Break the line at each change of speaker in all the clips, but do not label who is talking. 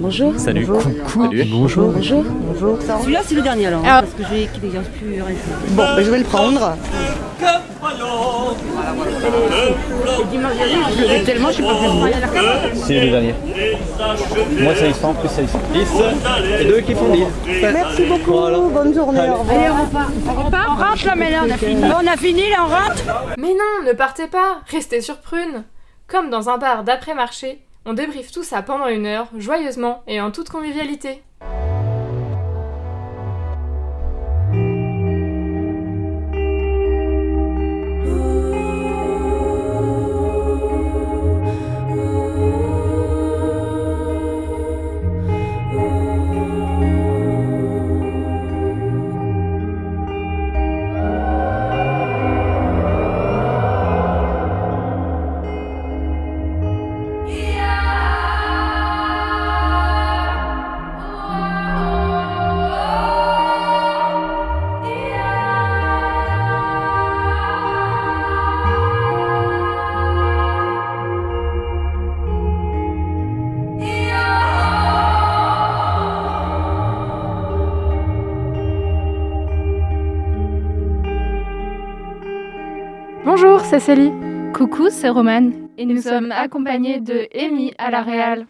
Bonjour.
Salut.
Bonjour.
Coucou. Salut. Bonjour.
Bonjour. Bonjour. Celui-là, c'est le dernier alors.
Ah.
Parce que j'ai qu'il ne reste plus rien.
Bon, ben, je vais le prendre.
Je tellement, je sais pas
C'est le dernier. Moi, c'est 100, plus c'est 10. Et deux qui font 10.
Merci beaucoup. Bonne journée. Au revoir.
Allez, on repart. On repart. On rentre là, mais là, on a fini. Bon, on a fini, là, on rentre.
Mais non, ne partez pas, restez sur Prune. Comme dans un bar d'après-marché, on débriefe tout ça pendant une heure, joyeusement et en toute convivialité. C'est Célie.
Coucou, c'est Romane.
Et nous, sommes accompagnés de Amy à la Réal.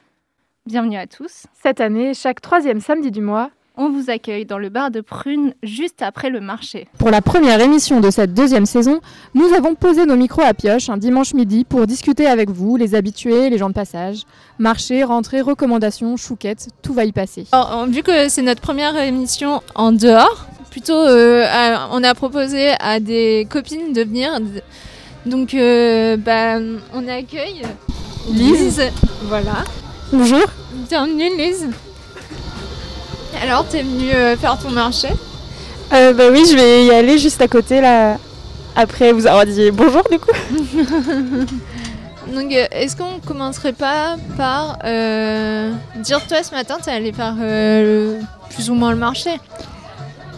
Bienvenue à tous.
Cette année, chaque troisième samedi du mois,
On vous accueille dans le bar de Prune juste après le marché.
Pour la première émission de cette deuxième saison, nous avons posé nos micros à pioche un dimanche midi pour discuter avec vous, les habitués, les gens de passage. Marché, rentrée, recommandations, chouquettes, tout va y passer.
Alors, vu que c'est notre première émission en dehors, plutôt euh, on a proposé à des copines de venir. Donc bah, on accueille Lise. Voilà.
Bonjour.
Bienvenue Lise. Alors t'es venue euh, faire ton marché?
Euh, bah oui, je vais y aller juste à côté là. Après vous avoir dit bonjour du coup.
Donc euh, est-ce qu'on commencerait pas par euh, dire toi ce matin t'es allée faire euh, le- plus ou moins le marché?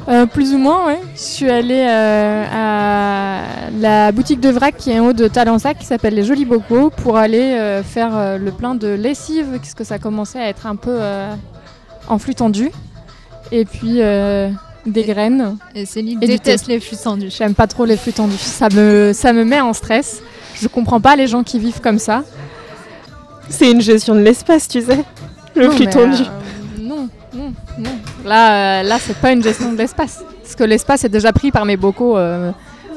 Euh, plus ou moins, oui. Je suis allée euh, à la boutique de vrac qui est en haut de Talensac qui s'appelle Les Jolis Bocaux pour aller euh, faire euh, le plein de lessive parce que ça commençait à être un peu euh, en flux tendu. Et puis euh, des graines.
Et Céline
Et
déteste les flux tendus.
J'aime pas trop les flux tendus. Ça me, ça me met en stress. Je comprends pas les gens qui vivent comme ça.
C'est une gestion de l'espace, tu sais. Le
Non,
flux tendu.
euh, non, non, non. Là, euh, là c'est pas une gestion de l'espace. Parce que l'espace est déjà pris par mes bocaux euh,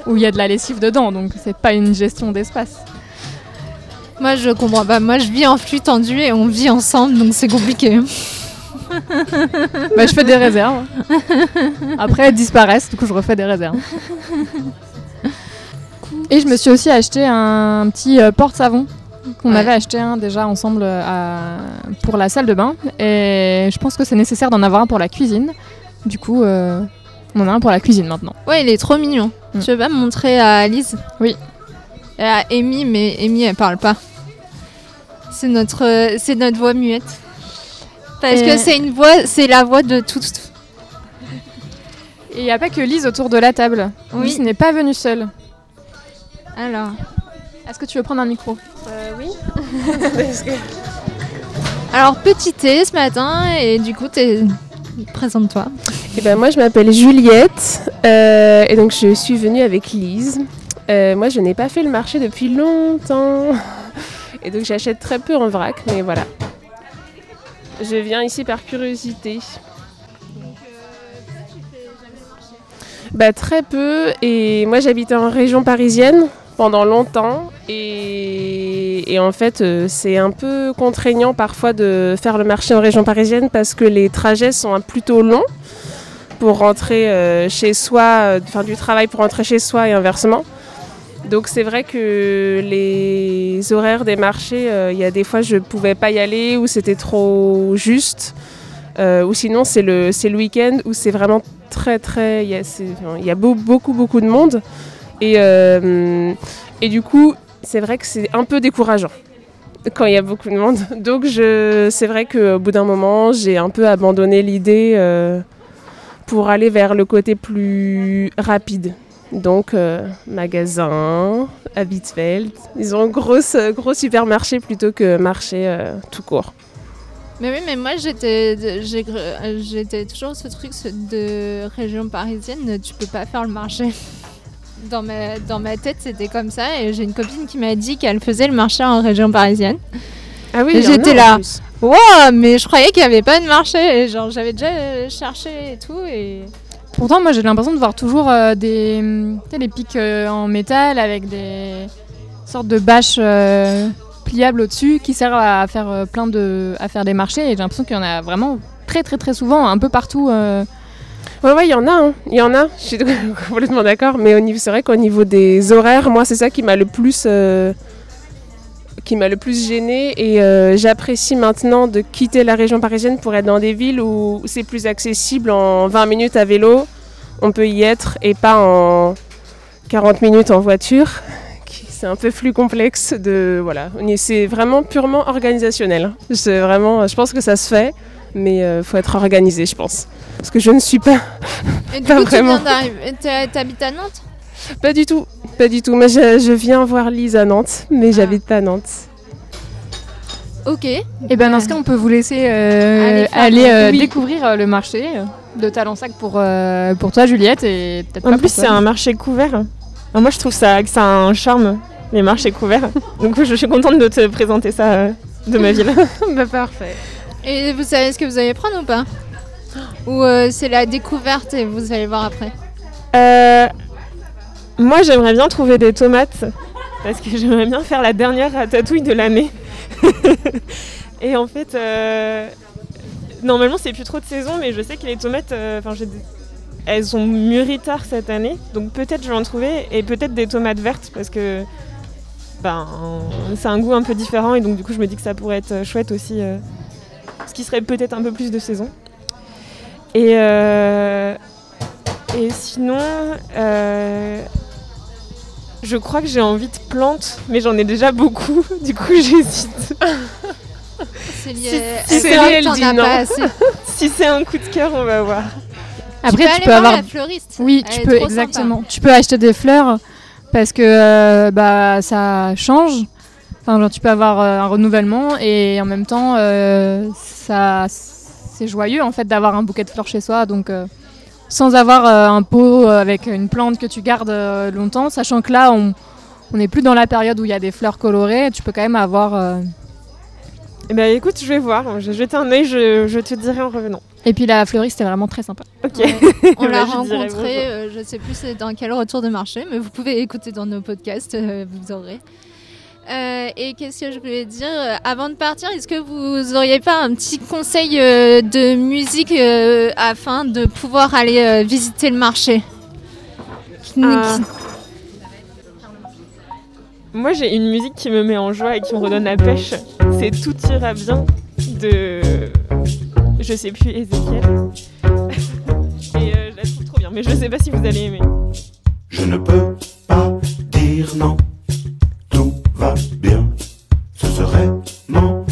où il y a de la lessive dedans. Donc c'est pas une gestion d'espace.
Moi je comprends pas, moi je vis en flux tendu et on vit ensemble donc c'est compliqué.
Bah, je fais des réserves. Après, elles disparaissent, du coup, je refais des réserves. Et je me suis aussi acheté un petit euh, porte-savon.
Ouais.
avait acheté un déjà ensemble euh, à- pour la salle de bain. Et je pense que c'est nécessaire d'en avoir un pour la cuisine. Du coup, euh, on en a un pour la cuisine maintenant.
Ouais, il est trop mignon.
Mm.
Tu veux pas me montrer à Lise
Oui.
Et à Amy, mais Amy elle parle pas. C'est notre, euh, c'est notre voix muette. Parce
Et-
que c'est une voix, c'est la voix de tout.
Et il n'y a pas que Lise autour de la table.
Oui.
Lise n'est pas venue seule.
Alors.
Est-ce que tu veux prendre un micro
oui.
Alors petit thé ce matin et du coup t'es présente-toi.
Eh ben, moi, je m'appelle Juliette euh, et donc je suis venue avec Lise. Euh, moi, je n'ai pas fait le marché depuis longtemps et donc j'achète très peu en vrac, mais voilà. Je viens ici par curiosité. Bah, très peu et moi j'habitais en région parisienne pendant longtemps et, en fait euh, c'est un peu contraignant parfois de faire le marché en région parisienne parce que les trajets sont plutôt longs pour rentrer euh, chez soi, euh, enfin du travail pour rentrer chez soi et inversement. Donc c'est vrai que les horaires des marchés, il y a des fois je pouvais pas y aller ou c'était trop juste. Ou sinon c'est le, le week-end où c'est vraiment très très... Il y a, beaucoup beaucoup de monde. Et, euh, et du coup c'est vrai que c'est un peu décourageant quand il y a beaucoup de monde. Donc je, c'est vrai qu'au bout d'un moment j'ai un peu abandonné l'idée. euh, pour aller vers le côté plus rapide. Donc, euh, magasin, à Bitzfeld. Ils ont un gros, gros supermarché plutôt que marché euh, tout court.
Mais oui, mais moi j'étais, euh, j'étais toujours ce truc de région parisienne, tu peux pas faire le marché. Dans ma, dans ma tête, c'était comme ça. Et j'ai une copine qui m'a dit qu'elle faisait le marché en région parisienne.
Ah oui,
j'étais là. Wow, mais je croyais qu'il n'y avait pas de marché. Et genre, j'avais déjà cherché et tout. Et
Pourtant, moi, j'ai l'impression de voir toujours euh, des, hum, des pics euh, en métal avec des sortes de bâches euh, pliables au-dessus qui servent à faire plein de, à faire des marchés. Et j'ai l'impression qu'il y en a vraiment très, très, très souvent, un peu partout.
Ouais, ouais, il y en a, hein. il y en a. Je suis complètement d'accord. Mais c'est vrai qu'au niveau des horaires, moi, c'est ça qui m'a le plus, euh, qui m'a le plus gêné. Et euh, j'apprécie maintenant de quitter la région parisienne pour être dans des villes où c'est plus accessible en 20 minutes à vélo. On peut y être et pas en 40 minutes en voiture. C'est un peu plus complexe de voilà. C'est vraiment purement organisationnel. hein. Vraiment, je pense que ça se fait, mais il faut être organisé, je pense. Parce que je ne suis pas
Et du
Pas
coup, tu
vraiment.
viens d'arriver. t'as- T'habites à Nantes?
Pas du tout, pas du tout. Moi, je, je viens voir Lise à Nantes, mais j'habite pas à Nantes.
Ok.
Et ben dans ce cas, on peut vous laisser euh, aller euh,
oui.
découvrir euh, le marché euh, de Talensac pour, euh, pour toi, Juliette, et peut-être
En
pas
plus, c'est un marché couvert. Alors moi, je trouve ça, que ça a un charme, les marchés couverts. Donc, je suis contente de te présenter ça euh, de ma ville.
bah parfait.
Et vous savez ce que vous allez prendre ou pas Ou euh, c'est la découverte et vous allez voir après
Euh, moi, j'aimerais bien trouver des tomates parce que j'aimerais bien faire la dernière ratatouille de l'année. Et en fait, euh, normalement, c'est plus trop de saison, mais je sais que les tomates, enfin, elles ont mûri tard cette année, donc peut-être je vais en trouver et peut-être des tomates vertes parce que ben, c'est un goût un peu différent et donc du coup, je me dis que ça pourrait être chouette aussi, ce qui serait peut-être un peu plus de saison. Et euh, et sinon, euh, je crois que j'ai envie de plantes, mais j'en ai déjà beaucoup, du coup j'hésite.
C'est lié.
Si-
elle
si elle, dit
as
non.
pas assez.
si c'est un coup de cœur, on va voir.
Après,
tu peux,
tu
aller
peux
voir
avoir.
la fleuriste.
Oui,
Elle
tu
est
peux
trop
exactement. Tu peux acheter des fleurs parce que euh, bah ça change. Enfin, genre, tu peux avoir euh, un renouvellement et en même temps, euh, ça c'est joyeux en fait d'avoir un bouquet de fleurs chez soi. Donc, euh, sans avoir euh, un pot avec une plante que tu gardes euh, longtemps, sachant que là, on on n'est plus dans la période où il y a des fleurs colorées. Tu peux quand même avoir. euh,
Eh ben écoute, je vais voir, je vais jeter un œil, je, je te dirai en revenant.
Et puis la fleuriste, c'est vraiment très sympa.
Ok.
Ouais. On l'a
Bah, je dirai
rencontré,
bonjour.
euh, je sais plus c'est dans quel retour de marché, mais vous pouvez écouter dans nos podcasts, euh, vous aurez. Euh, et qu'est-ce que je voulais dire euh, Avant de partir, est-ce que vous auriez pas un petit conseil euh, de musique euh, afin de pouvoir aller euh, visiter le marché?
Moi j'ai une musique qui me met en joie et qui me redonne la pêche. C'est Tout ira bien de. Je sais plus, Ezekiel. et euh, je la trouve trop bien, mais je sais pas si vous allez aimer.
Je ne peux pas dire non, va bien. Ce serait mentir,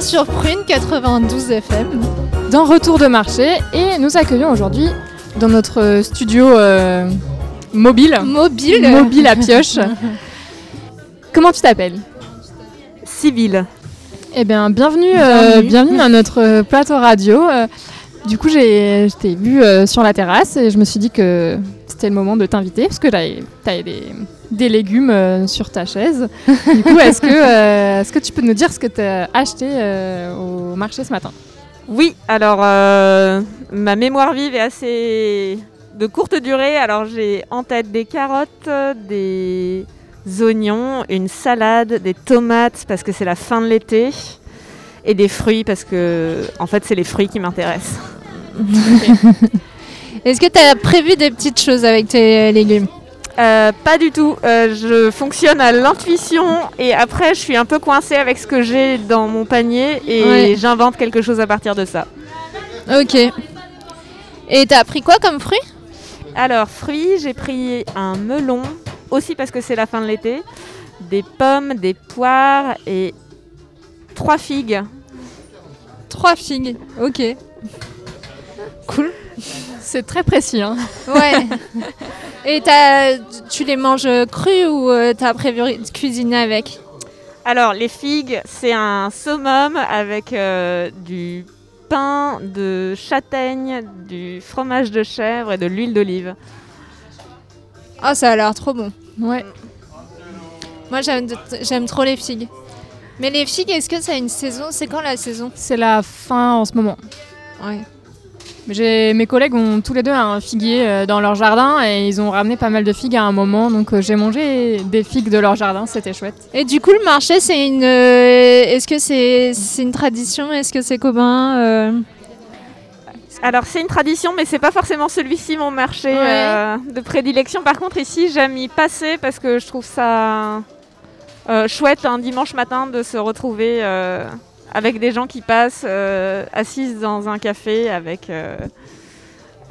bien
sur Prune 92 FM.
Dans Retour de marché et nous accueillons aujourd'hui dans notre studio euh, mobile.
Mobile.
Mobile à pioche. Comment tu t'appelles?
Civil.
Eh bien, bienvenue, euh,
Bienvenue.
bienvenue à notre euh, plateau radio. Euh, du coup, j'ai, je t'ai vu euh, sur la terrasse et je me suis dit que c'était le moment de t'inviter parce que tu as des, des légumes euh, sur ta chaise. Du coup, est-ce que, euh, est-ce que tu peux nous dire ce que tu as acheté euh, au marché ce matin?
Oui, alors euh, ma mémoire vive est assez de courte durée. Alors j'ai en tête des carottes, des oignons, une salade, des tomates parce que c'est la fin de l'été et des fruits parce que en fait c'est les fruits qui m'intéressent.
Est-ce que tu as prévu des petites choses avec tes légumes?
Euh, pas du tout. Euh, je fonctionne à l'intuition et après je suis un peu coincée avec ce que j'ai dans mon panier et
Ouais.
j'invente quelque chose à partir de ça.
Ok. Et t'as pris quoi comme fruit?
Alors, fruits, j'ai pris un melon, aussi parce que c'est la fin de l'été, des pommes, des poires et trois figues.
Trois figues. Ok. Cool.
C'est très précis. Hein
Ouais. Et t'as- tu les manges crus ou euh, t'as prévu de cuisiner avec?
Alors, les figues, c'est un summum avec euh, du pain de châtaigne, du fromage de chèvre et de l'huile d'olive.
Ah, ça a l'air trop bon.
Ouais.
Moi, j'aime trop les figues. Mais les figues, est-ce que ça a une saison? C'est quand la saison?
C'est la fin en ce moment.
Ouais.
J'ai, mes collègues ont tous les deux un figuier euh, dans leur jardin et ils ont ramené pas mal de figues à un moment. Donc euh, j'ai mangé des figues de leur jardin, c'était chouette.
Et du coup, le marché, c'est une. euh, Est-ce que c'est c'est une tradition? Est-ce que c'est commun euh?
Alors, c'est une tradition, mais c'est pas forcément celui-ci mon marché
Ouais.
euh, de prédilection. Par contre, ici, j'aime y passer parce que je trouve ça euh, chouette un dimanche matin de se retrouver euh, avec des gens qui passent euh, assises dans un café avec, euh,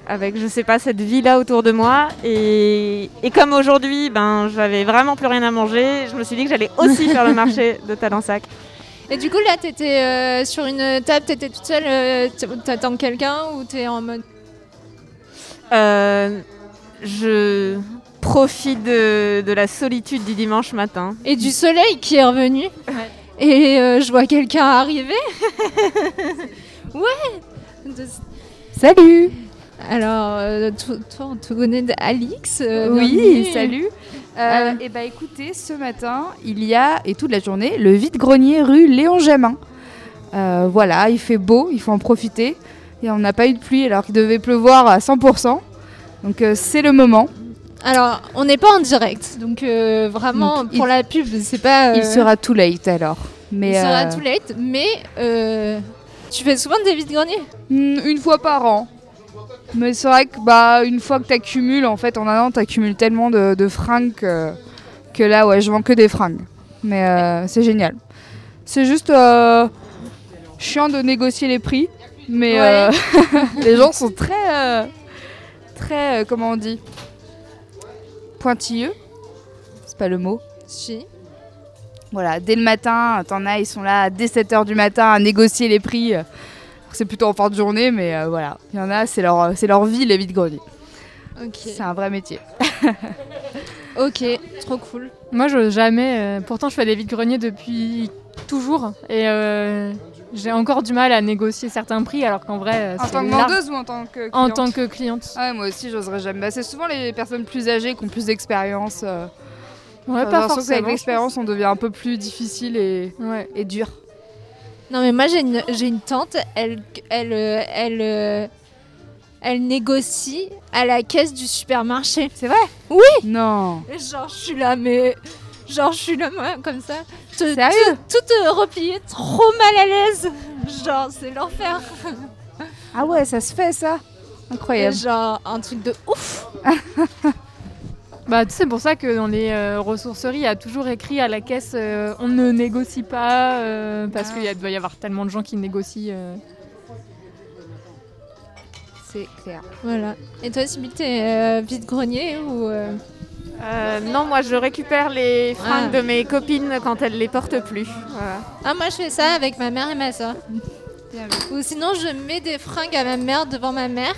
avec je sais pas, cette vie-là autour de moi. Et, et comme aujourd'hui, ben, j'avais vraiment plus rien à manger, je me suis dit que j'allais aussi faire le marché de Talensac.
Et du coup, là, t'étais euh, sur une table, t'étais toute seule, euh, t'attends quelqu'un ou t'es en mode?
Euh, je profite de, de la solitude du dimanche matin.
Et du soleil qui est revenu? Et euh, je vois quelqu'un arriver. ouais
Salut
Alors, euh, toi, on te connaît d'Alix. euh,
Oui, salut euh, Et bah écoutez, ce matin, il y a, et toute la journée, le vide-grenier rue Léon Jamin. Euh, voilà, il fait beau, il faut en profiter. Et on n'a pas eu de pluie alors qu'il devait pleuvoir à 100%. Donc c'est le moment.
Alors, on n'est pas en direct, donc euh, vraiment
Donc,
pour
il-
la pub, c'est pas.
Il
euh,
sera too late alors. Mais,
il sera
euh,
too late, mais euh, tu fais souvent des vides-greniers
Hmm, Une fois par an. Mais c'est vrai que bah une fois que tu accumules, en fait en un an tu accumules tellement de, de fringues que, que là ouais je vends que des fringues. Mais c'est génial. C'est juste chiant de négocier les prix. Mais les gens sont très très comment on dit? Pointilleux. C'est pas le mot.
Si.
Voilà, dès le matin, t'en as, ils sont là dès 7h du matin à négocier les prix. C'est plutôt en fin de journée, mais euh, voilà. Il y en a, c'est leur, c'est leur vie, les vide-greniers.
Ok.
C'est un vrai métier.
Ok, trop cool.
Moi, je jamais. euh, pourtant, je fais des vides-greniers depuis toujours et euh, j'ai encore du mal à négocier certains prix, alors qu'en vrai, euh,
En tant que vendeuse ou en tant que cliente
En tant que cliente.
Ouais, moi aussi, j'oserais jamais. Bah, c'est souvent les personnes plus âgées qui ont plus d'expérience. euh.
Ouais, pas forcément.
qu'avec l'expérience, on devient un peu plus difficile et, et dur.
Non mais moi j'ai une, j'ai une tante, elle, elle, euh, elle, euh, elle négocie à la caisse du supermarché.
C'est vrai?
Oui
Non.
Et Genre je suis là mais... Genre je suis là moi comme ça. Te-
Sérieux
Tout, tout euh, replié, trop mal à l'aise. Genre c'est l'enfer.
Ah ouais, ça se fait ça Incroyable.
Genre un truc de ouf.
Bah, tu sais, c'est pour ça que dans les euh, ressourceries, il y a toujours écrit à la caisse euh, on ne négocie pas, euh, parce qu'il y a- doit y avoir tellement de gens qui négocient. euh.
C'est clair.
Voilà. Et toi Sybille, t'es euh, vide-grenier ou... euh,
non, moi je récupère les fringues
Ah.
de mes copines quand elles les portent plus. Voilà.
Ah, moi je fais ça avec ma mère et ma soeur. Ou sinon, je mets des fringues à ma mère devant ma mère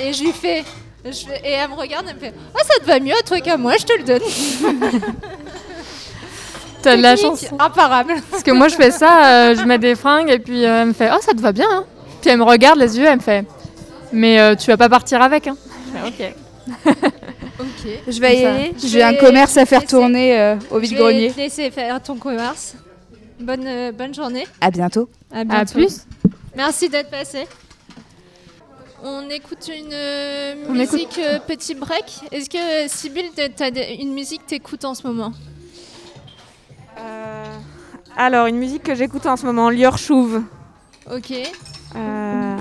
et je lui fais. je et elle me regarde et me fait Ah, ça te va mieux à toi qu'à moi, je te le donne.
T'as de la chance.
Imparable.
Parce que moi, je fais ça, euh, je mets des fringues et puis euh, elle me fait Oh, ça te va bien. hein. Puis elle me regarde les yeux, elle me fait Mais euh, tu vas pas partir avec. Hein. Je fais, ok.
Ok.
Je vais y aller. J'ai un commerce à faire tourner euh, au
Je vais
vide-grenier.
te laisser faire ton commerce. Bonne, euh, bonne journée.
À bientôt.
À bientôt.
plus.
Merci d'être passé. On écoute une euh,
On
musique euh, petit break. Est-ce que Sybille, tu as une musique que t'écoutes en ce moment?
Euh, alors, une musique que j'écoute en ce moment, Lior Chouve.
Ok.
Euh,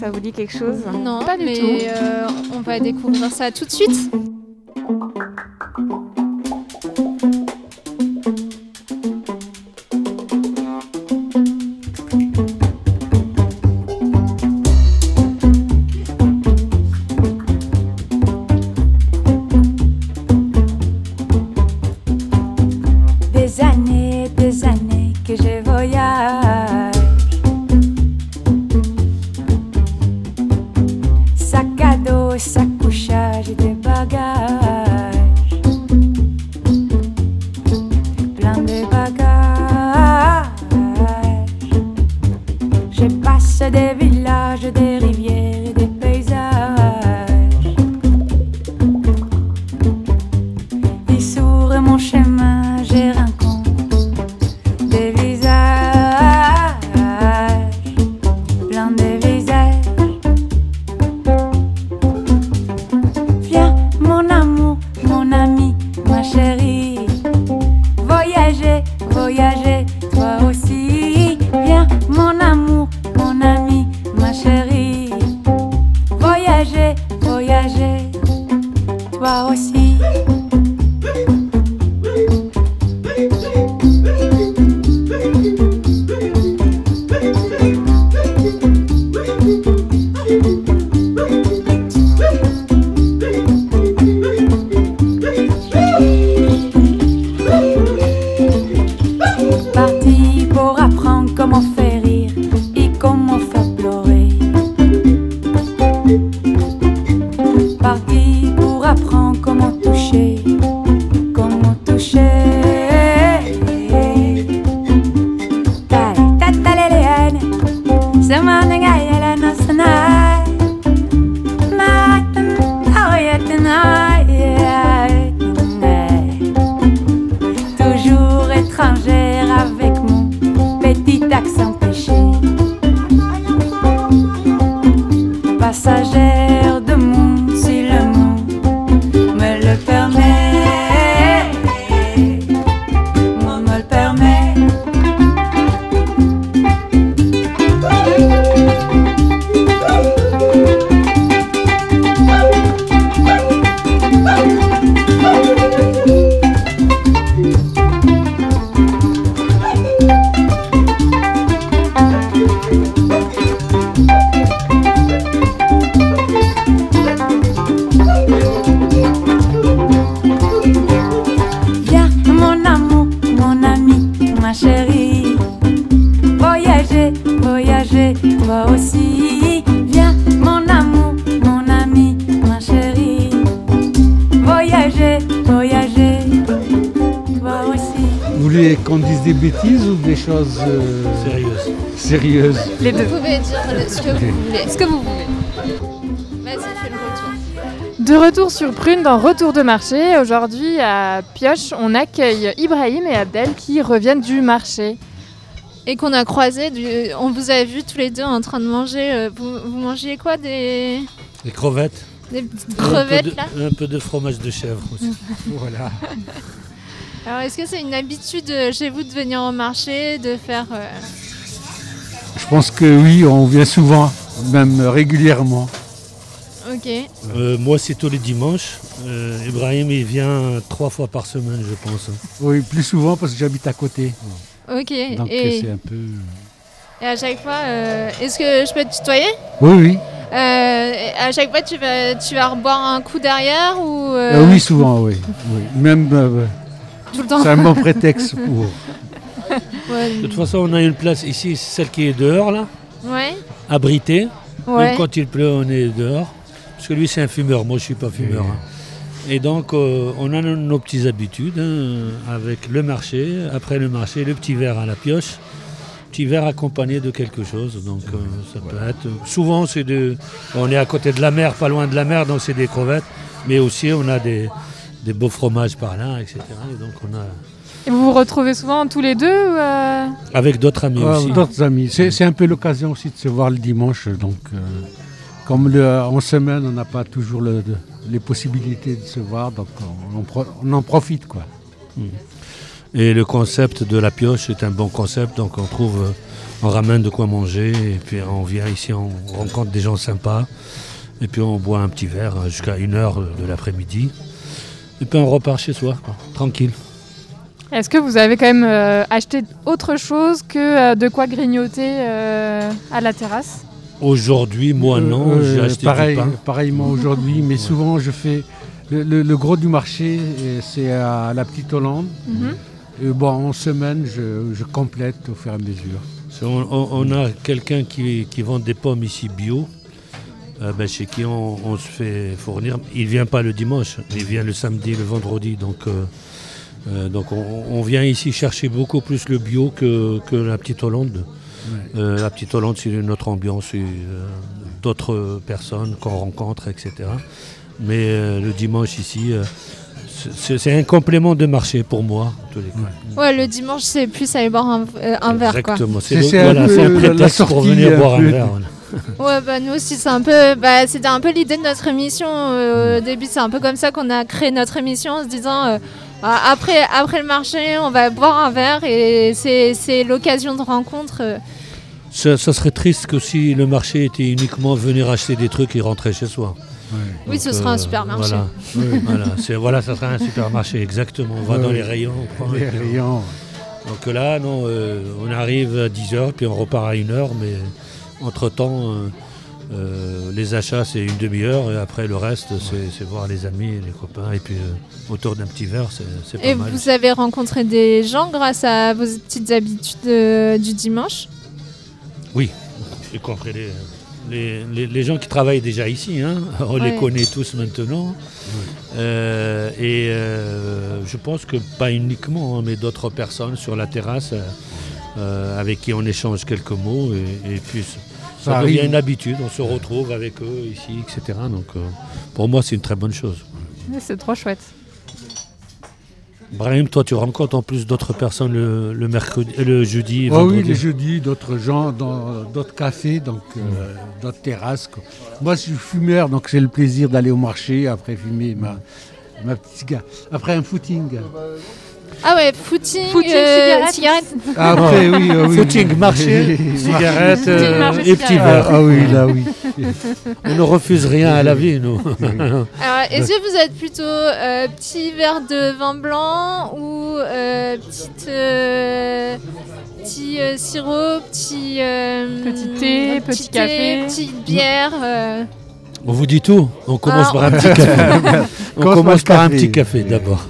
ça vous dit quelque chose
Non,
Pas du
mais
tout.
euh, on va découvrir ça tout de suite.
Des années, des années que je Passagère
Les deux.
Vous pouvez dire ce que vous voulez. Ce que vous voulez. Vas-y, fais le retour.
De retour sur Prune dans Retour de marché. Aujourd'hui à Pioche, on accueille Ibrahim et Abdel qui reviennent du marché.
Et qu'on a croisé, du... on vous a vu tous les deux en train de manger. euh, Vous, vous mangiez quoi Des,
Des crevettes.
des petites
un
crevettes
de-
là?
Un peu de fromage de chèvre aussi. voilà.
Alors est-ce que c'est une habitude euh, chez vous de venir au marché, de faire... euh,
Je pense que oui, on vient souvent, même régulièrement.
Ok.
Euh, moi, c'est tous les dimanches. Euh, Ibrahim, il vient trois fois par semaine, je pense.
Oui, plus souvent parce que j'habite à côté.
Ok.
Donc
et...
c'est un peu...
et à chaque fois, euh, est-ce que je peux te tutoyer?
Oui, oui.
Euh, à chaque fois, tu vas, tu vas reboire un coup derrière ou euh,
Euh, oui, souvent, oui. oui. Même euh,
Tout le temps.
c'est un bon prétexte pour.
Ouais.
De toute façon, on a une place ici, celle qui est dehors, là,
Ouais.
abritée.
Ouais.
Même quand il pleut, on est dehors. Parce que lui, c'est un fumeur. Moi, je suis pas fumeur. hein. Et donc, euh, on a nos, nos petites habitudes hein, avec le marché. Après le marché, le petit verre à la pioche. Petit verre accompagné de quelque chose. Donc, euh, ça peut être. Souvent, c'est de. On est à côté de la mer, pas loin de la mer, donc c'est des crevettes. Mais aussi, on a des, des beaux fromages par là, etc. Et donc, on a.
Et vous vous retrouvez souvent tous les deux ou, euh,
Avec d'autres amis
Ah,
aussi.
D'autres amis. C'est c'est un peu l'occasion aussi de se voir le dimanche. Donc, euh, comme le- en semaine, on n'a pas toujours le- de- les possibilités de se voir, donc on, on pro- on en profite. quoi.
Et le concept de la pioche est un bon concept, donc on trouve, euh, on ramène de quoi manger, et puis on vient ici, on rencontre des gens sympas, et puis on boit un petit verre jusqu'à une heure de l'après-midi, et puis on repart chez soi, quoi, tranquille.
Est-ce que vous avez quand même euh, acheté autre chose que euh, de quoi grignoter euh, à la terrasse?
Aujourd'hui, moi non,
Euh,
j'ai acheté
pareil,
du pain.
Pareillement aujourd'hui, mais souvent je fais. Le, le- le gros du marché, c'est à la Petite Hollande.
Mhm.
Et bon, en semaine, je, je complète au fur et à mesure.
On, on- on a quelqu'un qui, qui vend des pommes ici bio, euh, ben, chez qui on, on se fait fournir. Il vient pas le dimanche, il vient le samedi, le vendredi. Donc, euh, euh, donc on, on vient ici chercher beaucoup plus le bio que, que la petite Hollande. Euh, la petite Hollande, c'est une autre ambiance, c'est, euh, d'autres personnes qu'on rencontre, etc. Mais euh, le dimanche ici, euh, c'est un complément de marché pour moi. en tous les cas.
Ouais, le dimanche, c'est plus aller boire un, euh, un verre.
Exactement, c'est voilà, un prétexte pour venir boire un verre. voilà.
Ouais, bah nous aussi, c'est un peu, bah, c'était un peu l'idée de notre émission. euh, au début, c'est un peu comme ça qu'on a créé notre émission en se disant, euh, après, après le marché, on va boire un verre et c'est c'est l'occasion de rencontre. euh.
Ça, ça serait triste que si le marché était uniquement venir acheter des trucs et rentrer chez soi.
Oui, ce sera un supermarché.
Voilà,
Oui.
voilà, voilà, ça sera un supermarché, exactement. On va
Oui.
dans les rayons. on prend
Les
on-
rayons.
Donc là, non, euh, on arrive à 10h, puis on repart à 1h, mais entre-temps, euh, euh, les achats, c'est une demi-heure, et après, le reste, c'est voir les amis, les copains, et puis euh, autour d'un petit verre, c'est pas
Et
mal.
vous avez rencontré des gens grâce à vos petites habitudes euh, du dimanche?
Oui, y compris les, les, les- les gens qui travaillent déjà ici. hein. On
Ouais.
les connaît tous maintenant. Euh, et euh, je pense que pas uniquement, hein, mais d'autres personnes sur la terrasse avec qui on échange quelques mots. Et, et puis ça,
Ça
devient une habitude. On se retrouve avec eux ici, etc. Donc euh, pour moi, c'est une très bonne chose.
C'est trop chouette.
Brahim, toi, tu rencontres en plus d'autres personnes le, le mercredi, euh, le jeudi.
Ah oui,
vendredi.
les jeudis, d'autres gens, dans d'autres cafés, donc euh, d'autres terrasses. quoi. Moi, je suis fumeur, donc c'est le plaisir d'aller au marché après fumer ma, ma petite cigarette. Après un footing.
Ah ouais, footing,
Footing,
euh,
cigarette.
Après, oui, ah oui.
Footing, marché, cigarette euh,
marché,
et petit verre.
Ah, oui, là, oui.
On ne refuse rien à la vie, nous.
Alors, est-ce que vous êtes plutôt euh, petit verre de vin blanc ou euh, petite, euh, petit euh, sirop, petit, euh,
Petit thé, petit café.
petite bière euh?
On vous dit tout. On commence
Ah,
par un petit café. on
Commence
commence
par
un petit café d'abord.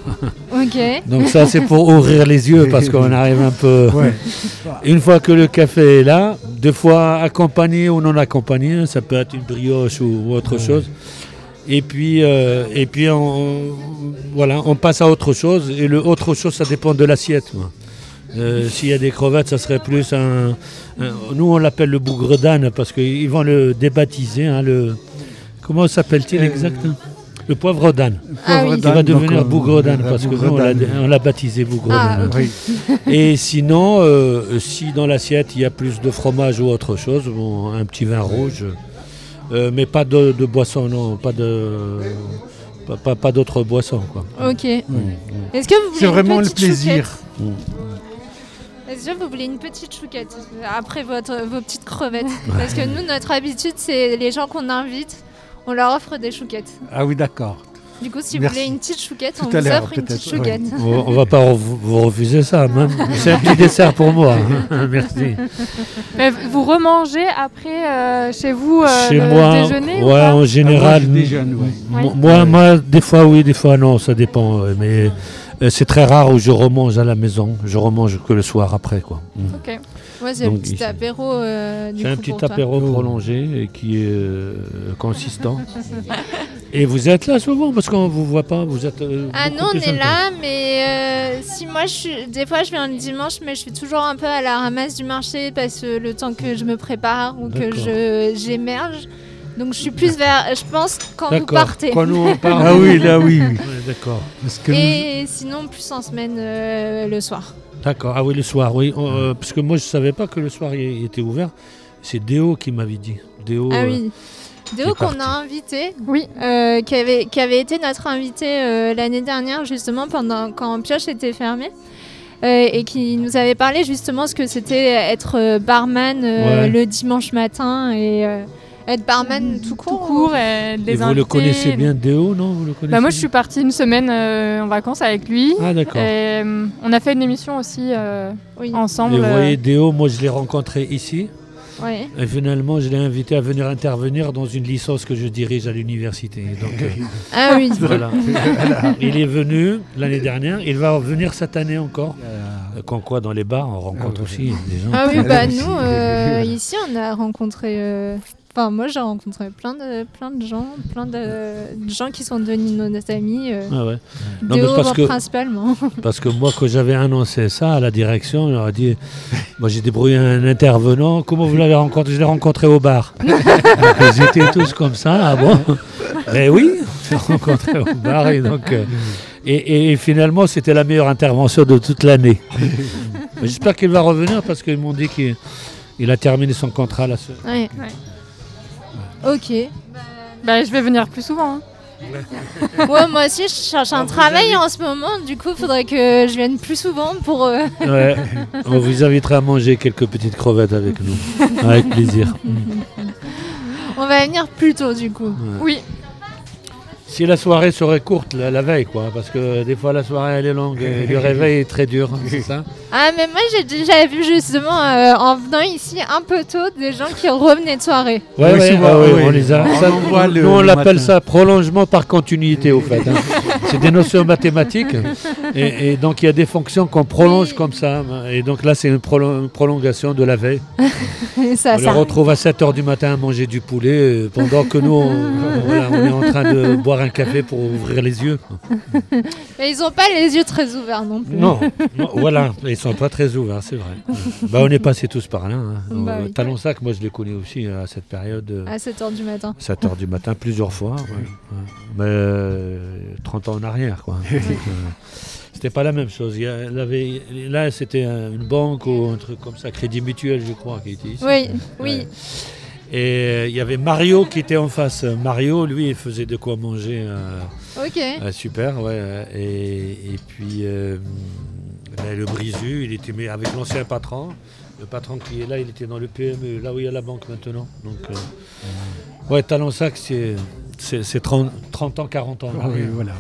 Ok.
Donc ça, c'est pour ouvrir les yeux parce qu'on arrive un peu.
Ouais.
Une fois que le café est là, deux fois accompagné ou non accompagné, ça peut être une brioche ou, autre chose. Et puis, euh, et puis on, voilà, on passe à autre chose. Et le autre chose, ça dépend de l'assiette. Euh, S'il y a des crevettes, ça serait plus un. un- nous, on l'appelle le bougre d'âne parce qu'ils vont le débaptiser. hein, le, comment s'appelle-t-il
Euh,
exact Le poivre d'âne.
Ah oui.
Il va devenir
donc,
bougre d'âne
euh,
parce que nous, on l'a
d'âne.
baptisé bougre
Ah,
d'âne.
Oui.
Et sinon, euh, si dans l'assiette il y a plus de fromage ou autre chose, bon, un petit vin rouge, euh, mais pas de, de boisson, non, pas de, pas, pas, pas d'autres boissons, quoi.
Ok. Est-ce que vous voulez
C'est
une
vraiment le plaisir.
Est-ce que vous voulez une petite chouquette après votre, vos petites crevettes? Parce que nous, notre habitude, c'est les gens qu'on invite, on leur offre des chouquettes.
Ah oui, d'accord.
Du coup, si
Merci.
vous voulez une petite chouquette,
Tout
on vous offre une petite chouquette.
On, on va pas vous, refuser ça, même. C'est un petit dessert pour moi. Merci.
Mais vous remangez après euh, chez vous euh,
Chez
le
moi,
déjeuner ou
ouais,
pas?
en général.
Ah, moi, je déjeune, ouais.
Oui.
Moi, moi, des fois oui, des fois non, ça dépend. ouais, mais euh, c'est très rare où je remange à la maison. Je remange que le soir après, quoi. Mm.
Ok.
Ouais, c'est le
Donc,
petit apéro euh,
C'est un
coup
petit
toi.
apéro prolongé et qui est euh, consistant. Et vous êtes là souvent parce qu'on vous voit pas. Vous êtes. euh,
Ah non, on est là, mais euh, si moi je suis. Des fois je viens le dimanche, mais je suis toujours un peu à la ramasse du marché parce que le temps que je me prépare ou que je j'émerge. Donc je suis plus vers. Je pense quand vous partez.
Quand nous on part.
Ah oui, là, oui, oui.
Ouais, D'accord.
Parce que nous-
Et sinon plus en semaine euh, le soir.
D'accord. Ah oui, le soir, oui. On, euh, parce que moi, je savais pas que le soir il était ouvert. C'est Déo qui m'avait dit. Déo.
Ah
euh,
oui.
qui
Déo qu'on a invité,
Oui.
euh, qui, avait, qui avait été notre invité euh, l'année dernière justement pendant quand Pioche était fermé. euh, et qui nous avait parlé justement ce que c'était être euh, barman euh,
Ouais.
le dimanche matin et euh, être barman tout court.
Tout court et
vous le connaissez bien, Déo, non Vous le connaissez
Bah moi je suis partie une semaine euh, en vacances avec lui.
Ah, d'accord.
Et, euh, on a fait une émission aussi euh, ensemble.
Et vous
euh,
voyez, Déo, moi, je l'ai rencontré ici.
Ouais.
Et finalement, je l'ai invité à venir intervenir dans une licence que je dirige à l'université. Donc, euh,
Ah oui.
Voilà. Il est venu l'année dernière. Il va revenir cette année encore. Euh, Quand quoi, dans les bars, on rencontre aussi des gens.
Ah oui, bah nous, euh, ici, on a rencontré. Enfin, moi, j'ai rencontré plein de, plein de gens, plein de, de gens qui sont devenus nos amis. euh,
Ah ouais. Non,
Déo,
mais parce que-
principalement.
Parce que moi, quand j'avais annoncé ça à la direction, il leur a dit Moi, j'ai débrouillé un intervenant. Comment vous l'avez rencontré? Je l'ai rencontré au bar. Ils étaient tous comme ça. Ah bon? Mais oui, je l'ai rencontré au bar. Et, donc, euh, et, et finalement, c'était la meilleure intervention de toute l'année. J'espère qu'il va revenir parce qu'ils m'ont dit qu'il il a terminé son contrat semaine.
Ouais. Ok.
Bah, je vais venir plus souvent. hein.
Ouais, moi aussi, je cherche un travail en ce moment. Du coup, il faudrait que je vienne plus souvent pour. euh,
Ouais, on vous invitera à manger quelques petites crevettes avec nous. Avec plaisir.
On va venir plus tôt, du coup.
Oui.
Si la soirée serait courte la, la veille, quoi, parce que des fois la soirée elle est longue et le réveil est très dur, c'est ça?
Ah, mais moi, j'ai déjà vu justement, euh, en venant ici un peu tôt, des gens qui revenaient de soirée.
Ouais,
Oui,
ouais,
souvent,
ah ouais,
oui.
on les a.
On
ça,
le-
nous on
le
l'appelle ça prolongement par continuité au fait. hein. c'est des notions mathématiques et, et donc il y a des fonctions qu'on prolonge comme ça. Et donc là c'est une prolo- prolongation de la veille.
Et ça,
on les retrouve à 7h du matin à manger du poulet euh, pendant que nous on, voilà, on est en train de boire un café pour ouvrir les yeux.
Mais ils ont pas les yeux très ouverts non plus.
Non, non, voilà, ils sont pas très ouverts, c'est vrai. bah, on est passé tous par là. Hein.
Bah
Euh,
oui.
Talonsac, moi je l'ai connu aussi euh, à cette période. euh,
À 7h du matin.
7h du matin, plusieurs fois. ouais. Mais euh, 30 ans en arrière, quoi. Euh, c'était pas la même chose. Il y avait- là, c'était un- une banque ou un truc comme ça, Crédit Mutuel, je crois, qui était ici.
Oui, oui.
Et euh, il y avait Mario qui était en face. Mario, lui, il faisait de quoi manger. euh,
Ok.
euh, super, ouais. Et, et puis, euh, là, le Brisu, il était mais avec l'ancien patron. Le patron qui est là, il était dans le PME, là où il y a la banque maintenant. Donc, euh, ouais, Talonsac, c'est, c'est, c'est 30, 30 ans, 40 ans.
Ah oui, voilà.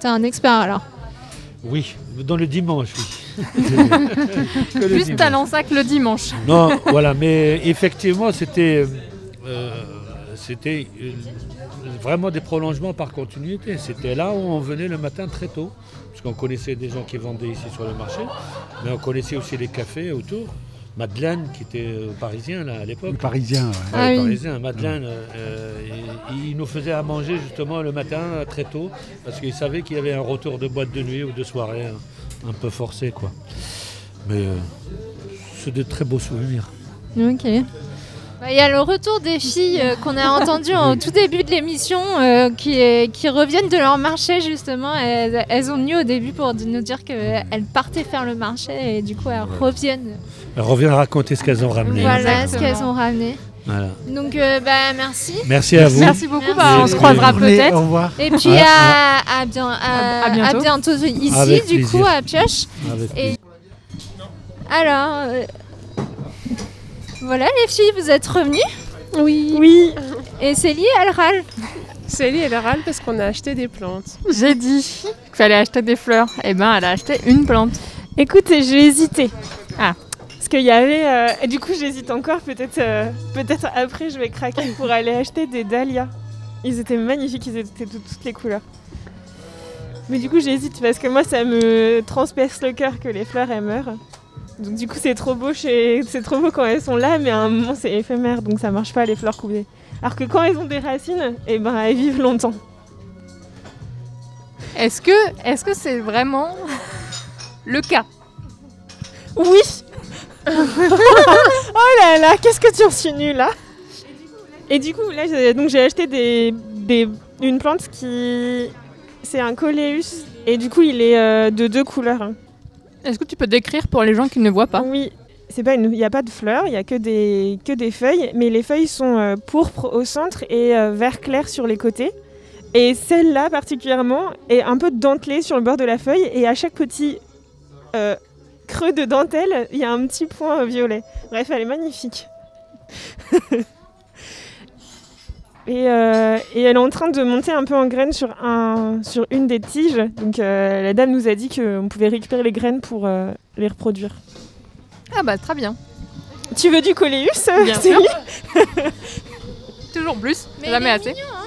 T'es un expert alors.
Oui, dans le dimanche, oui. Que le
Plus
dimanche.
Talensac le dimanche.
Non, voilà, mais effectivement, c'était, euh, c'était euh, vraiment des prolongements par continuité. C'était là où on venait le matin très tôt, parce qu'on connaissait des gens qui vendaient ici sur le marché, mais on connaissait aussi les cafés autour. Madeleine, qui était euh, parisien là, à l'époque.
Le Parisien, ouais.
Ouais,
Ah
le
oui.
Parisien, Madeleine, euh, euh, il, il nous faisait à manger justement le matin très tôt, parce qu'il savait qu'il y avait un retour de boîte de nuit ou de soirée hein, un peu forcé. quoi. Mais euh, c'est de très beaux souvenirs.
Ok. Bah, Il y a le retour des filles euh, qu'on a entendu en tout début de l'émission euh, qui, reviennent de leur marché justement. Elles, elles ont venu au début pour nous dire qu'elles partaient faire le marché et du coup elles reviennent.
Elle revient raconter ce qu'elles ont ramené.
Voilà ce qu'elles ont ramené.
Voilà.
Donc euh, bah merci.
Merci à vous.
Merci beaucoup.
Merci.
Bah, on se croisera peut-être.
Au revoir.
Et puis à, à, bien- à-
À bientôt.
à bientôt ici
Avec
du coup à Pioche.
Avec
Et alors euh, voilà les filles, vous êtes revenues
Oui. Oui.
et Célie elle râle.
Célie, elle râle parce qu'on a acheté des plantes.
J'ai dit qu'il fallait acheter des fleurs. Et ben, elle a acheté une plante.
Écoute, j'ai hésité.
Ah.
Parce qu'il y avait. euh, et du coup, j'hésite encore. Peut-être euh, peut-être après, je vais craquer pour aller acheter des dahlias. Ils étaient magnifiques, ils étaient de toutes les couleurs. Mais du coup, j'hésite parce que moi, ça me transperce le cœur que les fleurs elles meurent. Donc du coup, c'est trop beau chez... c'est trop beau quand elles sont là, mais à un moment, c'est éphémère, donc ça marche pas les fleurs coupées. Alors que quand elles ont des racines, eh ben, elles vivent longtemps.
Est-ce que est-ce que c'est vraiment le cas?
Oui Oh là là, qu'est-ce que tu insinues là? Et du coup, là, j'ai- donc j'ai acheté des, des- une plante qui... C'est un coléus, et du coup, il est euh, de deux couleurs. hein.
Est-ce que tu peux décrire pour les gens qui ne voient pas?
Oui, c'est pas il n'y a pas de fleurs, il y a que des, que des feuilles, mais les feuilles sont euh, pourpres au centre et euh, vert clair sur les côtés. Et celle-là particulièrement est un peu dentelée sur le bord de la feuille et à chaque petit euh, creux de dentelle, il y a un petit point violet. Bref, elle est magnifique. Et, euh, et elle est en train de monter un peu en graines sur, un, sur une des tiges. Donc euh, la dame nous a dit qu'on pouvait récupérer les graines pour euh, les reproduire.
Ah bah très bien.
Tu veux du coléus
Bien
Célie
Toujours plus,
Mais
jamais assez.
mignon, hein.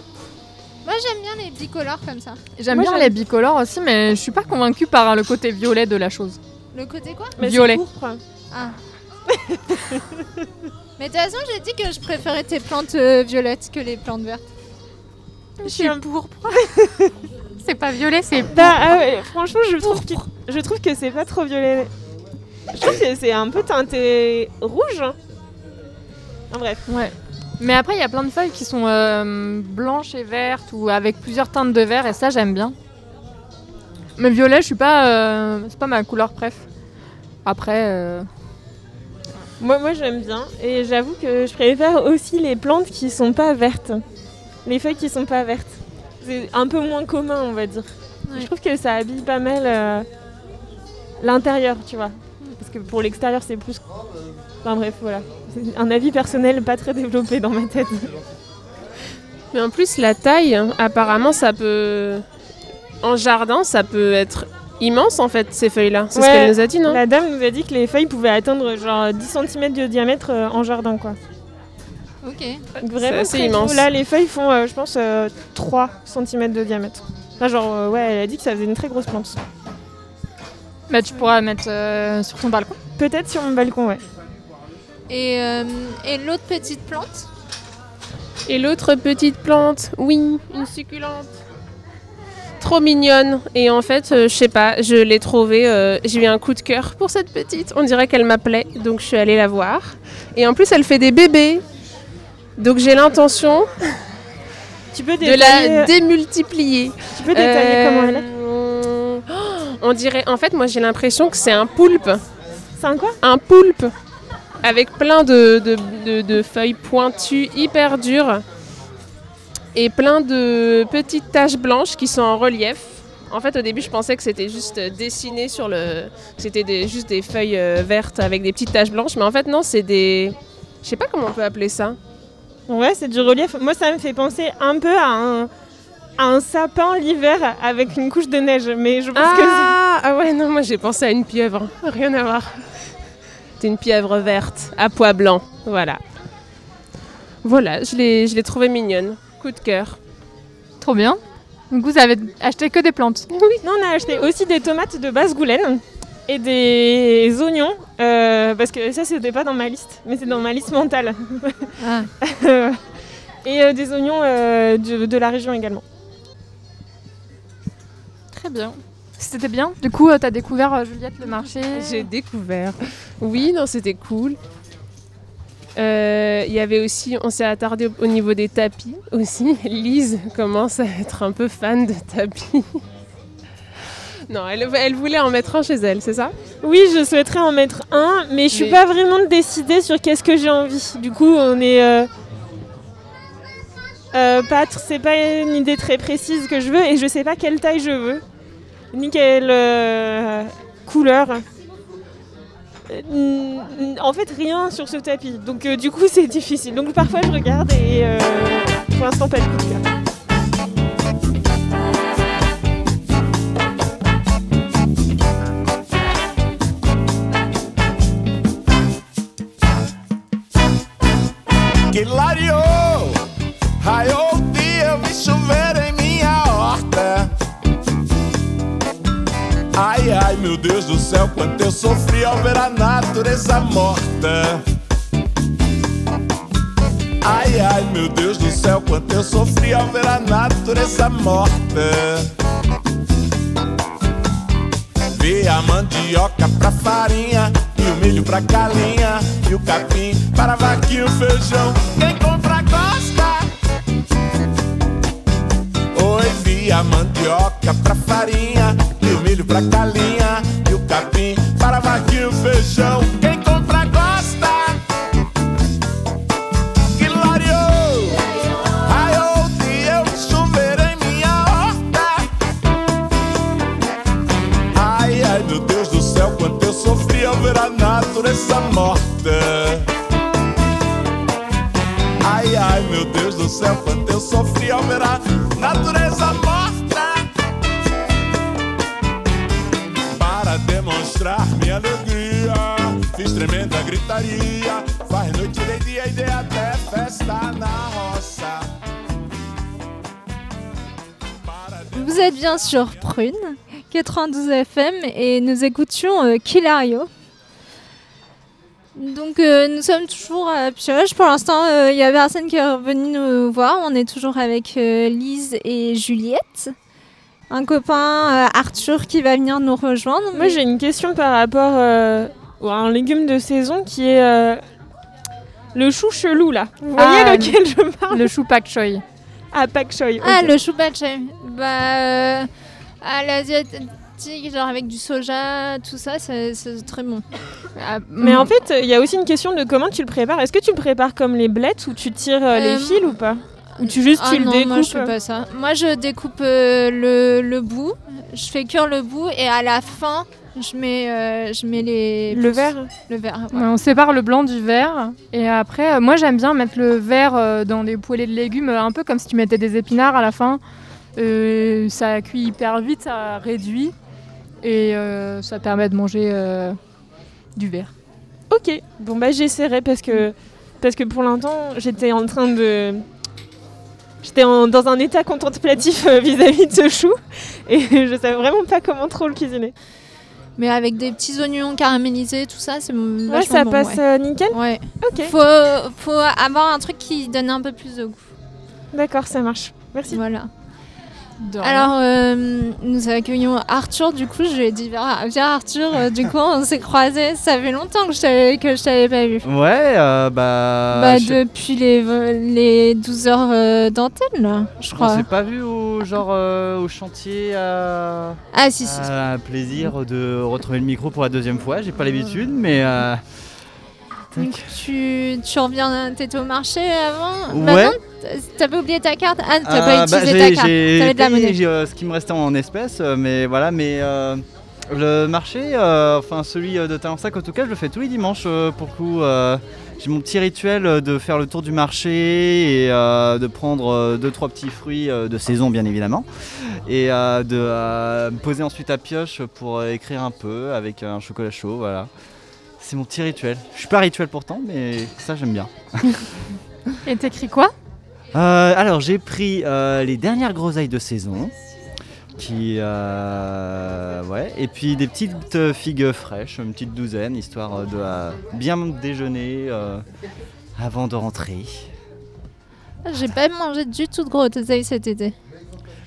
Moi j'aime bien les bicolores comme ça.
J'aime bien les bicolores aussi, mais je suis pas convaincue par le côté violet de la chose.
Le côté quoi?
Mais
Violet.
Ah. Mais de toute façon, j'ai dit que je préférais tes plantes euh, violettes que les plantes vertes.
Je suis pourpre. c'est pas violet, c'est
Bah, ah ouais, franchement, je trouve, que, je trouve que c'est pas trop violet. Je trouve que c'est un peu teinté rouge. hein. En bref.
Ouais. Mais après, il y a plein de feuilles qui sont euh, blanches et vertes ou avec plusieurs teintes de vert, et ça, j'aime bien. Mais violet, je suis pas. euh, c'est pas ma couleur préf. Après. euh,
Moi, moi j'aime bien. Et j'avoue que je préfère aussi les plantes qui sont pas vertes. Les feuilles qui sont pas vertes. C'est un peu moins commun, on va dire. Je trouve que ça habille pas mal euh, l'intérieur, tu vois. Parce que pour l'extérieur, c'est plus. Enfin bref, voilà. C'est un avis personnel pas très développé dans ma tête.
Mais en plus, la taille, apparemment, ça peut. En jardin, ça peut être immense en fait, ces feuilles-là. C'est ce qu'elle nous a dit, non?
La dame nous a dit que les feuilles pouvaient atteindre genre 10 cm de diamètre euh, en jardin, quoi.
Ok.
Vraiment
assez
très
immense.
Là, les feuilles font, euh, je pense, euh, 3 cm de diamètre. Enfin, genre, euh, ouais, elle a dit que ça faisait une très grosse plante.
Bah, tu pourras mettre euh, sur ton balcon.
Peut-être sur mon balcon, ouais.
Et, euh, et l'autre petite plante?
Et l'autre petite plante, oui, une succulente. Trop mignonne. Et en fait, euh, je sais pas, je l'ai trouvée. euh, J'ai eu un coup de cœur pour cette petite. On dirait qu'elle m'appelait, donc je suis allée la voir. Et en plus, elle fait des bébés. Donc j'ai l'intention
Tu peux
de la démultiplier.
Tu peux détailler comment elle est
est On dirait, en fait, moi j'ai l'impression que c'est un poulpe.
C'est un quoi
Un poulpe. Avec plein de, de- de- de feuilles pointues, hyper dures. Et plein de petites taches blanches qui sont en relief. En fait, au début, je pensais que c'était juste euh, dessiné sur le. que C'était des- juste des feuilles euh, vertes avec des petites taches blanches. Mais en fait, non, c'est des. Je sais pas comment on peut appeler ça.
Ouais, c'est du relief. Moi, ça me fait penser un peu à un, à un sapin l'hiver avec une couche de neige. Mais je pense que c'est.
Ah, ah ouais, non, moi j'ai pensé à une pieuvre. Rien à voir. C'est une pieuvre verte, à pois blanc. Voilà. Voilà, je l'ai, je l'ai trouvée mignonne. Coup de cœur.
Trop bien. Donc vous avez acheté que des plantes.
Oui. Non, on a acheté aussi des tomates de Basse-Goulaine et des oignons. euh, parce que ça, c'était pas dans ma liste, mais c'est dans ma liste mentale.
Ah.
et euh, des oignons euh, de, de la région également.
Très bien. C'était bien. Du coup, euh, t'as découvert euh, Juliette le marché?
J'ai découvert. Oui, non, c'était cool. Euh, Il y avait aussi, on s'est attardé au, au niveau des tapis aussi. Lise commence à être un peu fan de tapis. Non, elle, elle voulait en mettre un chez elle, c'est ça?
Oui, je souhaiterais en mettre un, mais je suis
Mais-
pas vraiment décidée sur qu'est-ce que j'ai envie. Du coup, on est. euh, euh, pas c'est pas une idée très précise que je veux et je sais pas quelle taille je veux, ni quelle euh, couleur en fait rien sur ce tapis. Donc euh, du coup c'est difficile. Donc parfois je regarde et euh, pour l'instant pas de coup de cœur.
Ai, meu Deus do céu, quanto eu sofri ao ver a natureza morta. Ai, ai, meu Deus do céu, quanto eu sofri ao ver a natureza morta. Vi a mandioca pra farinha, e o milho pra galinha, e o capim para a vaquinha e o feijão. Quem compra gosta. Oi, vi a mandioca pra farinha, milho pra galinha, e o capim para a vaquinha e o feijão. Quem compra gosta. Que lariou! Raiou de eu chover em minha horta. Ai, ai, meu Deus do céu, quanto eu sofri ao ver a natureza morta. Ai, ai, meu Deus do céu, quanto eu sofri ao ver a natureza morta.
Vous êtes bien sur Prune, 92 FM, et nous écoutions euh, Kilario. Donc euh, nous sommes toujours à Pioche. Pour l'instant, euh, il y a personne qui est revenu nous voir. On est toujours avec euh, Lise et Juliette. Un copain, euh, Arthur, qui va venir nous rejoindre.
Moi, j'ai une question par rapport euh, à un légume de saison qui est euh, le chou chelou là. Vous voyez
Ah,
lequel je parle
Le chou pak choy.
Ah, pak choy.
Ah,
ok.
le chou bachet. Bah, euh, à l'asiatique, genre avec du soja, tout ça, c'est très bon.
Ah,
Mais en fait, il y a aussi une question de comment tu le prépares. Est-ce que tu le prépares comme les blettes ou tu tires euh, les fils ou pas? Ou tu juste
Ah
tu le découpes
Moi, je fais pas ça. Moi, je découpe euh, le, le bout, je fais cuire le bout et à la fin, je mets, euh, je mets les.
Le verre
Le verre. ouais.
Ouais, on sépare le blanc du vert. Et après, euh, moi j'aime bien mettre le vert euh, dans des poêlées de légumes, un peu comme si tu mettais des épinards à la fin. Euh, ça cuit hyper vite, ça réduit. Et euh, ça permet de manger euh, du vert.
Ok, bon bah j'essaierai parce que, parce que pour l'instant j'étais en train de... J'étais en- dans un état contemplatif euh, vis-à-vis de ce chou et je savais vraiment pas comment trop le cuisiner.
Mais avec des petits oignons caramélisés, tout ça, c'est
Ouais, ça
bon,
passe
ouais.
euh, nickel
Ouais.
Ok.
Faut, faut avoir un truc qui donne un peu plus de goût.
D'accord, ça marche. Merci.
Voilà. Alors, euh, nous accueillons Arthur. Du coup, je lui ai dit Viens, Arthur. euh, du coup, on s'est croisés. Ça fait longtemps que je t'avais, que je t'avais pas vu.
Ouais, euh, bah.
bah, depuis les, les 12 heures euh, d'antenne, là, je
On
crois.
s'est pas vu au genre euh, au chantier à.
Ah, si, si.
Un plaisir de retrouver le micro pour la deuxième fois. J'ai pas l'habitude, mais.
Donc, tu, tu reviens, t'étais au marché avant
Ouais.
Pas oublié ta carte Ah, t'as
euh,
pas
bah,
utilisé ta carte.
j'ai
T'avais de la monnaie.
j'ai, euh, ce qui me restait en espèces, euh, mais voilà, mais euh, le marché, euh, enfin celui euh, de Talensac en tout cas, je le fais tous les dimanches pour le coup. j'ai mon petit rituel de faire le tour du marché et de prendre deux trois petits fruits de saison bien évidemment et de me poser ensuite à pioche pour écrire un peu avec un chocolat chaud, voilà. C'est mon petit rituel. Je suis pas rituel pourtant, mais ça j'aime bien.
Et t'écris quoi?
Euh, alors j'ai pris euh, les dernières groseilles de saison. Qui, euh, ouais, et puis des petites figues fraîches, une petite douzaine, histoire de bien déjeuner avant de rentrer.
J'ai pas mangé du tout de gros oseille cet été.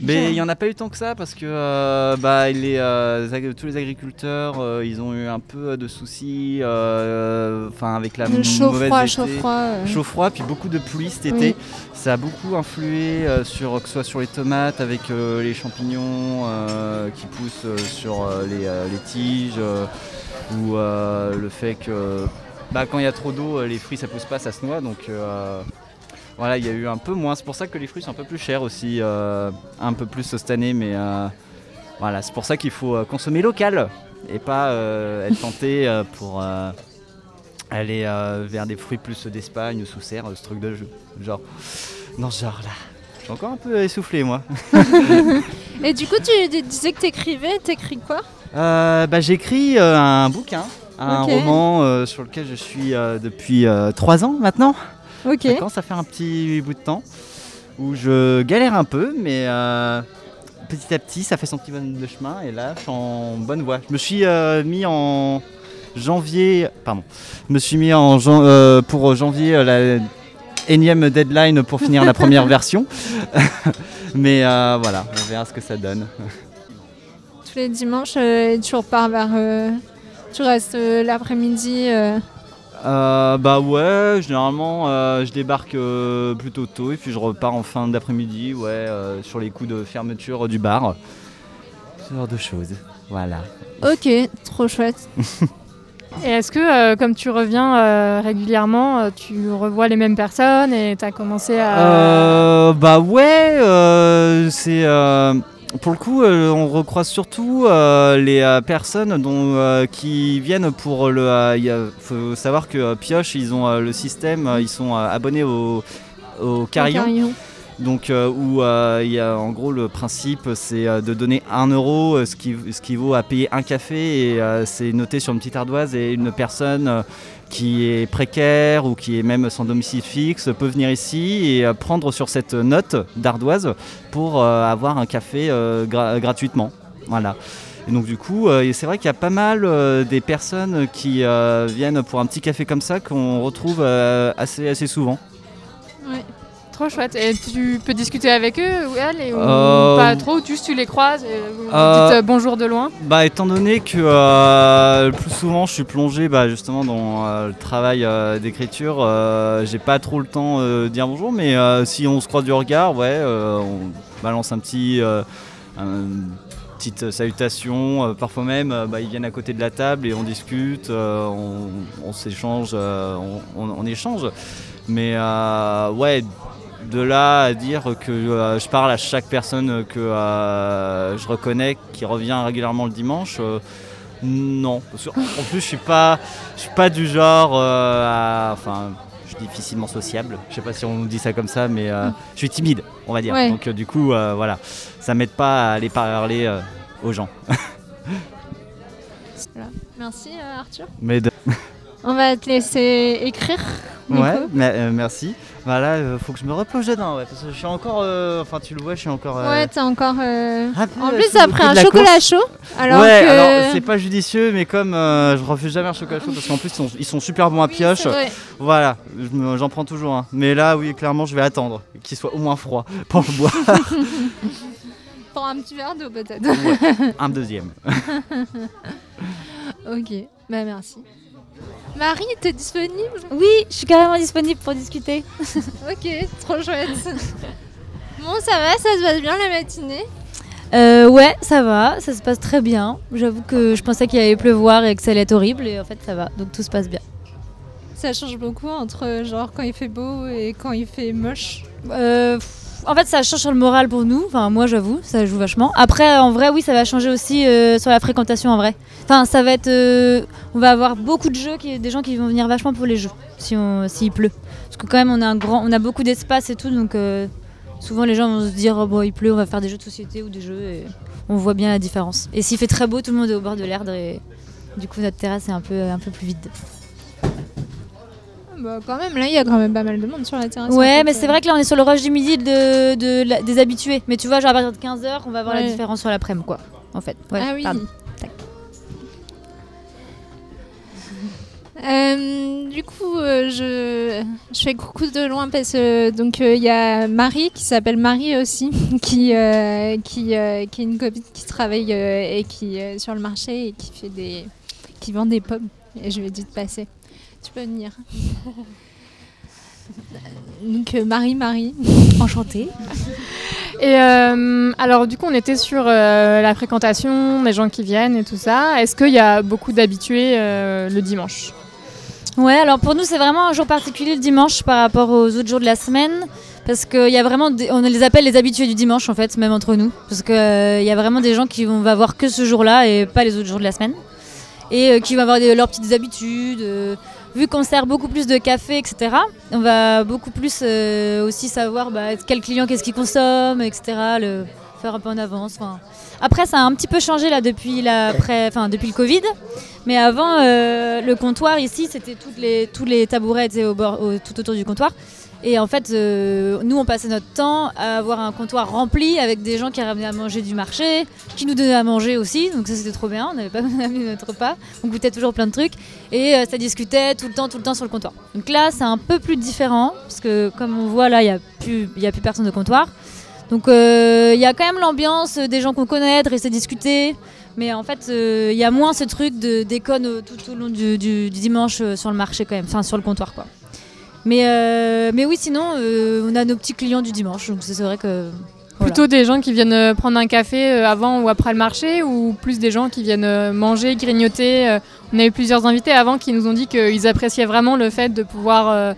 Mais il n'y en a pas eu tant que ça parce que euh, bah, les, euh, tous les agriculteurs euh, ils ont eu un peu de soucis enfin avec la
Le chaud
mauvaise
froid,
été.
chaud froid.
Chaud froid, puis beaucoup de pluie cet
Oui.
été. Ça a beaucoup influé sur que ce soit sur les tomates avec les champignons qui poussent sur les, les tiges ou le fait que bah, quand il y a trop d'eau les fruits ça pousse pas ça se noie donc euh, voilà, il y a eu un peu moins. C'est pour ça que les fruits sont un peu plus chers aussi, euh, un peu plus cette année. Mais euh, voilà, c'est pour ça qu'il faut euh, consommer local et pas être tenté pour aller vers des fruits plus d'Espagne ou sous serre, ce truc de jeu. Genre, dans ce genre là. Je suis encore un peu essoufflé moi.
Et du coup, tu dis- disais que t'écrivais, t'écris quoi?
Bah, J'écris un bouquin, un roman euh, sur lequel je suis euh, depuis euh, trois ans maintenant.
Ok.
Ça commence à faire un petit bout de temps où je galère un peu, mais euh, petit à petit, ça fait son petit bonhomme de chemin et là, je suis en bonne voie. Je me suis euh, mis en janvier, pardon, je me suis mis en jan- euh, pour janvier la énième deadline pour finir la première version. Mais voilà, on verra ce que ça donne.
Tous les dimanches, tu repars vers. tu restes l'après-midi. Euh,
bah ouais, généralement euh, je débarque euh, plutôt tôt et puis je repars en fin d'après-midi, ouais, euh, sur les coups de fermeture du bar. Ce genre de choses, voilà.
Ok, trop chouette.
Et est-ce que, euh, comme tu reviens euh, régulièrement, tu revois les mêmes personnes et tu as commencé à...
Euh, bah ouais, euh, c'est euh, pour le coup, euh, on recroise surtout euh, les euh, personnes dont, qui viennent pour le. Il faut savoir que Pioche, ils ont le système, ils sont abonnés au, au carillon.
carillon.
Donc où il y a en gros le principe c'est de donner 1 euro, ce qui, ce qui vaut à payer un café et c'est noté sur une petite ardoise et une personne qui est précaire ou qui est même sans domicile fixe peut venir ici et euh, prendre sur cette note d'ardoise pour euh, avoir un café euh, gra- gratuitement. Voilà. Et donc du coup, c'est vrai qu'il y a pas mal des personnes qui viennent pour un petit café comme ça qu'on retrouve assez, assez souvent.
Trop chouette. Et tu peux discuter avec eux ou elles et, ou
Euh,
pas trop, juste tu les croises et vous
Euh,
dites euh, bonjour de loin
Bah étant donné que euh, le plus souvent je suis plongé bah, justement dans le travail d'écriture, j'ai pas trop le temps de dire bonjour, mais si on se croise du regard, ouais, on balance un petit, un- petite salutation. euh, parfois même, euh, bah, ils viennent à côté de la table et on discute, euh, on, on s'échange, on, on- on échange. Mais ouais, de là à dire que euh, je parle à chaque personne que euh, je reconnais qui revient régulièrement le dimanche. euh, non, Parce que, en plus je suis pas, je suis pas du genre, à- enfin, je suis difficilement sociable. Je sais pas si on dit ça comme ça, mais je suis timide, on va dire.
Ouais.
Donc du coup, voilà, ça m'aide pas à aller parler aux gens.
Voilà. Merci Arthur.
mais de-
On va te laisser écrire.
Ouais,
coup.
Merci. Voilà, euh, faut que je me replonge dedans, ouais, parce que je suis encore, euh, enfin tu le vois, je suis encore. euh,
Ouais, t'as encore. euh,
un peu
En
sous
plus,
le coup de
un
la
chocolat chaud. Alors
ouais,
que.
alors c'est pas judicieux, mais comme euh, je refuse jamais un chocolat chaud parce qu'en plus ils sont, ils sont super bons à pioche.
c'est vrai.
Voilà, je me- j'en prends toujours un. Mais là, oui, clairement, je vais attendre qu'il soit au moins froid pour le boire.
Pour un petit verre d'eau peut-être.
Ouais, un deuxième.
ok, bah merci. Marie, t'es disponible?
Oui, je suis carrément disponible pour discuter.
ok, trop chouette. bon, ça va, ça se passe bien la matinée?
Euh, ouais, ça va, ça se passe très bien. J'avoue que je pensais qu'il allait pleuvoir et que ça allait être horrible, et en fait ça va, donc tout se passe bien.
Ça change beaucoup entre genre quand il fait beau et quand il fait moche?
Euh, en fait, ça change sur le moral pour nous. Enfin, moi, j'avoue, ça joue vachement. Après, en vrai, oui, ça va changer aussi euh, sur la fréquentation, en vrai. Enfin, ça va être. euh, on va avoir beaucoup de jeux, qui, des gens qui vont venir vachement pour les jeux, si on, s'il pleut. Parce que quand même, on a un grand, on a beaucoup d'espace et tout, donc euh, souvent les gens vont se dire, oh, bon, il pleut, on va faire des jeux de société ou des jeux. Et on voit bien la différence. Et s'il fait très beau, tout le monde est au bord de l'Erdre et du coup, notre terrasse est un peu, un peu plus vide.
Bah quand même, là il y a quand même pas mal de monde sur la terrasse. en
Ouais,
fait,
mais c'est
euh.
vrai que là on est sur le rush du midi de, des habitués. Mais tu vois, genre à partir de 15h, on va voir la différence sur l'après-midi, quoi. En fait. Ouais,
ah oui.
pardon. Tac.
Euh, du coup, euh, je, je fais coucou de loin parce que donc il y a Marie qui s'appelle Marie aussi, qui qui, qui est une copine qui travaille et qui sur le marché et qui fait des qui vend des pommes. Et je lui ai dit de passer. Tu peux venir. donc euh, Marie, Marie,
enchantée.
Et euh, alors, du coup, on était sur euh, la fréquentation, des gens qui viennent et tout ça. Est-ce qu'il y a beaucoup d'habitués euh, le dimanche?
Ouais, alors pour nous, c'est vraiment un jour particulier le dimanche par rapport aux autres jours de la semaine. Parce qu'il y a vraiment, des- on les appelle les habitués du dimanche en fait, même entre nous. Parce qu'il y a vraiment des gens qui vont va voir que ce jour-là et pas les autres jours de la semaine. Et euh, qui vont avoir des- leurs petites habitudes. Vu qu'on sert beaucoup plus de café, etc., on va beaucoup plus euh, aussi savoir bah, quel client qu'est-ce qu'il consomme, etc., le faire un peu en avance. enfin. Après, ça a un petit peu changé là depuis, la enfin, depuis le Covid. Mais avant, euh, le comptoir ici, c'était les, tous les tabourets au bord, tout autour du comptoir. Et en fait, euh, nous, on passait notre temps à avoir un comptoir rempli avec des gens qui ramenaient à manger du marché, qui nous donnaient à manger aussi. Donc ça, c'était trop bien. On n'avait pas amené notre repas. On goûtait toujours plein de trucs. Et euh, ça discutait tout le temps, tout le temps sur le comptoir. Donc là, c'est un peu plus différent. Parce que comme on voit là, il n'y a, plus- y a plus personne de comptoir. Donc euh, il y a quand même l'ambiance des gens qu'on connaît, de rester discuter. Mais en fait, il y a moins ce truc de déconne euh, tout au long du, dimanche sur le marché quand même. Enfin, sur le comptoir quoi. Mais, euh, mais oui, sinon, euh, on a nos petits clients du dimanche. Donc c'est vrai que. voilà.
Plutôt des gens qui viennent euh, prendre un café euh, avant ou après le marché ou plus des gens qui viennent manger, grignoter. On a eu plusieurs invités avant qui nous ont dit qu'ils appréciaient vraiment le fait de pouvoir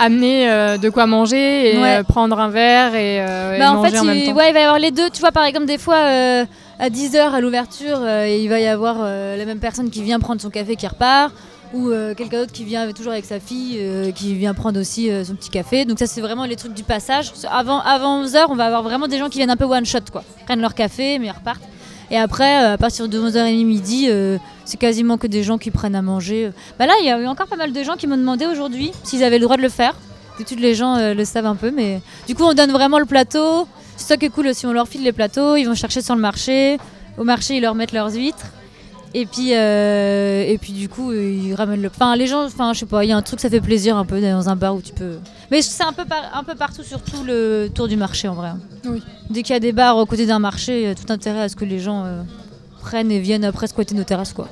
amener euh, de quoi manger et
Ouais.
euh, prendre un verre et, euh, et
Bah, en
manger
fait,
en même
il,
temps.
ouais, il va y avoir les deux. Tu vois, par exemple, des fois, à 10h à l'ouverture, il va y avoir la même personne qui vient prendre son café qui repart. Ou euh, quelqu'un d'autre qui vient toujours avec sa fille, euh, qui vient prendre aussi euh, son petit café. Donc ça, c'est vraiment les trucs du passage. Avant, avant 11h, on va avoir vraiment des gens qui viennent un peu one shot, quoi. Ils prennent leur café, mais ils repartent. Et après, à partir de 11h30 midi, c'est quasiment que des gens qui prennent à manger. Bah là, il y a eu encore pas mal de gens qui m'ont demandé aujourd'hui s'ils avaient le droit de le faire. D'habitude, les gens le savent un peu, mais du coup, on donne vraiment le plateau. C'est ça qui est cool aussi. On leur file les plateaux, ils vont chercher sur le marché. Au marché, ils leur mettent leurs huîtres. Et puis, euh, et puis du coup, ils ramènent le. Enfin, les gens, enfin, je sais pas, il y a un truc, ça fait plaisir un peu dans un bar où tu peux. Mais c'est un peu, par- un peu partout sur tout le tour du marché en vrai.
Oui.
Dès qu'il y a des bars aux côtés d'un marché, il y a tout intérêt à ce que les gens euh, prennent et viennent après squatter nos terrasses, quoi.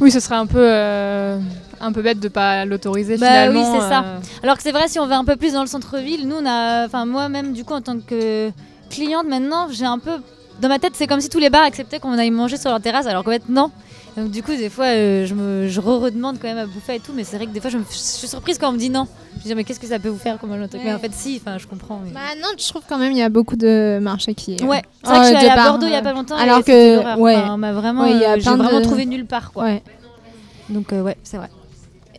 Oui, ce serait un peu, euh, un peu bête de pas l'autoriser
Bah
finalement.
oui, c'est ça. Alors que c'est vrai, si on va un peu plus dans le centre-ville, nous, on a. Enfin, moi-même, du coup, en tant que cliente maintenant, j'ai un peu. Dans ma tête, c'est comme si tous les bars acceptaient qu'on aille manger sur leur terrasse, alors qu'en fait, non. Donc, du coup, des fois, euh, je me je re-redemande quand même à bouffer et tout, mais c'est vrai que des fois, je, me- je suis surprise quand on me dit non. Je me dis, mais qu'est-ce que ça peut vous faire comme truc Mais en fait, si, enfin, je comprends. mais-
Bah non, je trouve quand même il y a beaucoup de marchés qui.
Ouais, c'est vrai que je suis allée à Bordeaux il y a pas longtemps. et
Alors
c'était
que ouais,
Enfin, on m'a vraiment,
ouais, il y a
euh, j'ai
plein de-
vraiment trouvé nulle part quoi.
Ouais.
Donc euh, ouais, c'est vrai.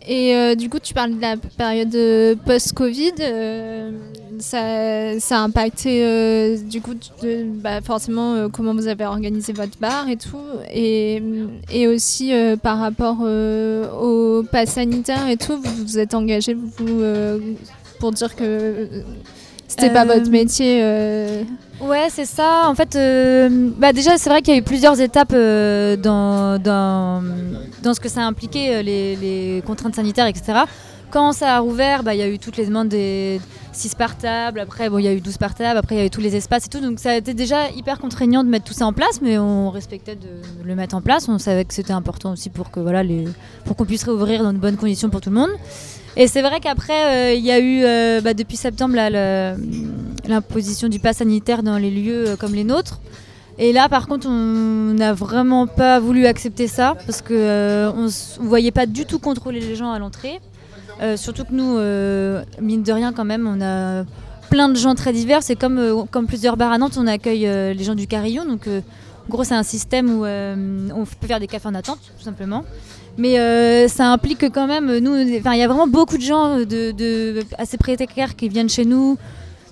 Et euh, du coup, tu parles de la période euh, post-Covid. euh, ça, ça a impacté, euh, du coup, de- bah, forcément, comment vous avez organisé votre bar et tout. Et, et aussi, par rapport au pass sanitaire et tout, vous vous êtes engagé vous, pour dire que c'était pas votre métier.
Ouais, c'est ça. En fait, euh, bah déjà, c'est vrai qu'il y a eu plusieurs étapes euh, dans, dans, dans ce que ça a impliqué, euh, les, contraintes sanitaires, etc. Quand ça a rouvert, bah, il y a eu toutes les demandes des 6 par table, après il y a eu 12 par table, après il y a eu tous les espaces et tout. Donc ça a été déjà hyper contraignant de mettre tout ça en place, mais on respectait de le mettre en place. On savait que c'était important aussi pour que voilà, pour qu'on puisse réouvrir dans de bonnes conditions pour tout le monde. Et c'est vrai qu'après, euh, il y a eu, euh, bah, depuis septembre, l'imposition du pass sanitaire dans les lieux euh, comme les nôtres. Et là, par contre, on n'a vraiment pas voulu accepter ça parce que euh, on s- on voyait pas du tout contrôler les gens à l'entrée. Surtout que nous, mine de rien, quand même, on a plein de gens très divers. C'est comme, comme plusieurs bars à Nantes, on accueille les gens du Carillon. Donc, gros, c'est un système où euh, on peut faire des cafés en attente, tout simplement. Mais euh, ça implique que quand même, nous, il y a vraiment beaucoup de gens de, de- assez précaires qui viennent chez nous.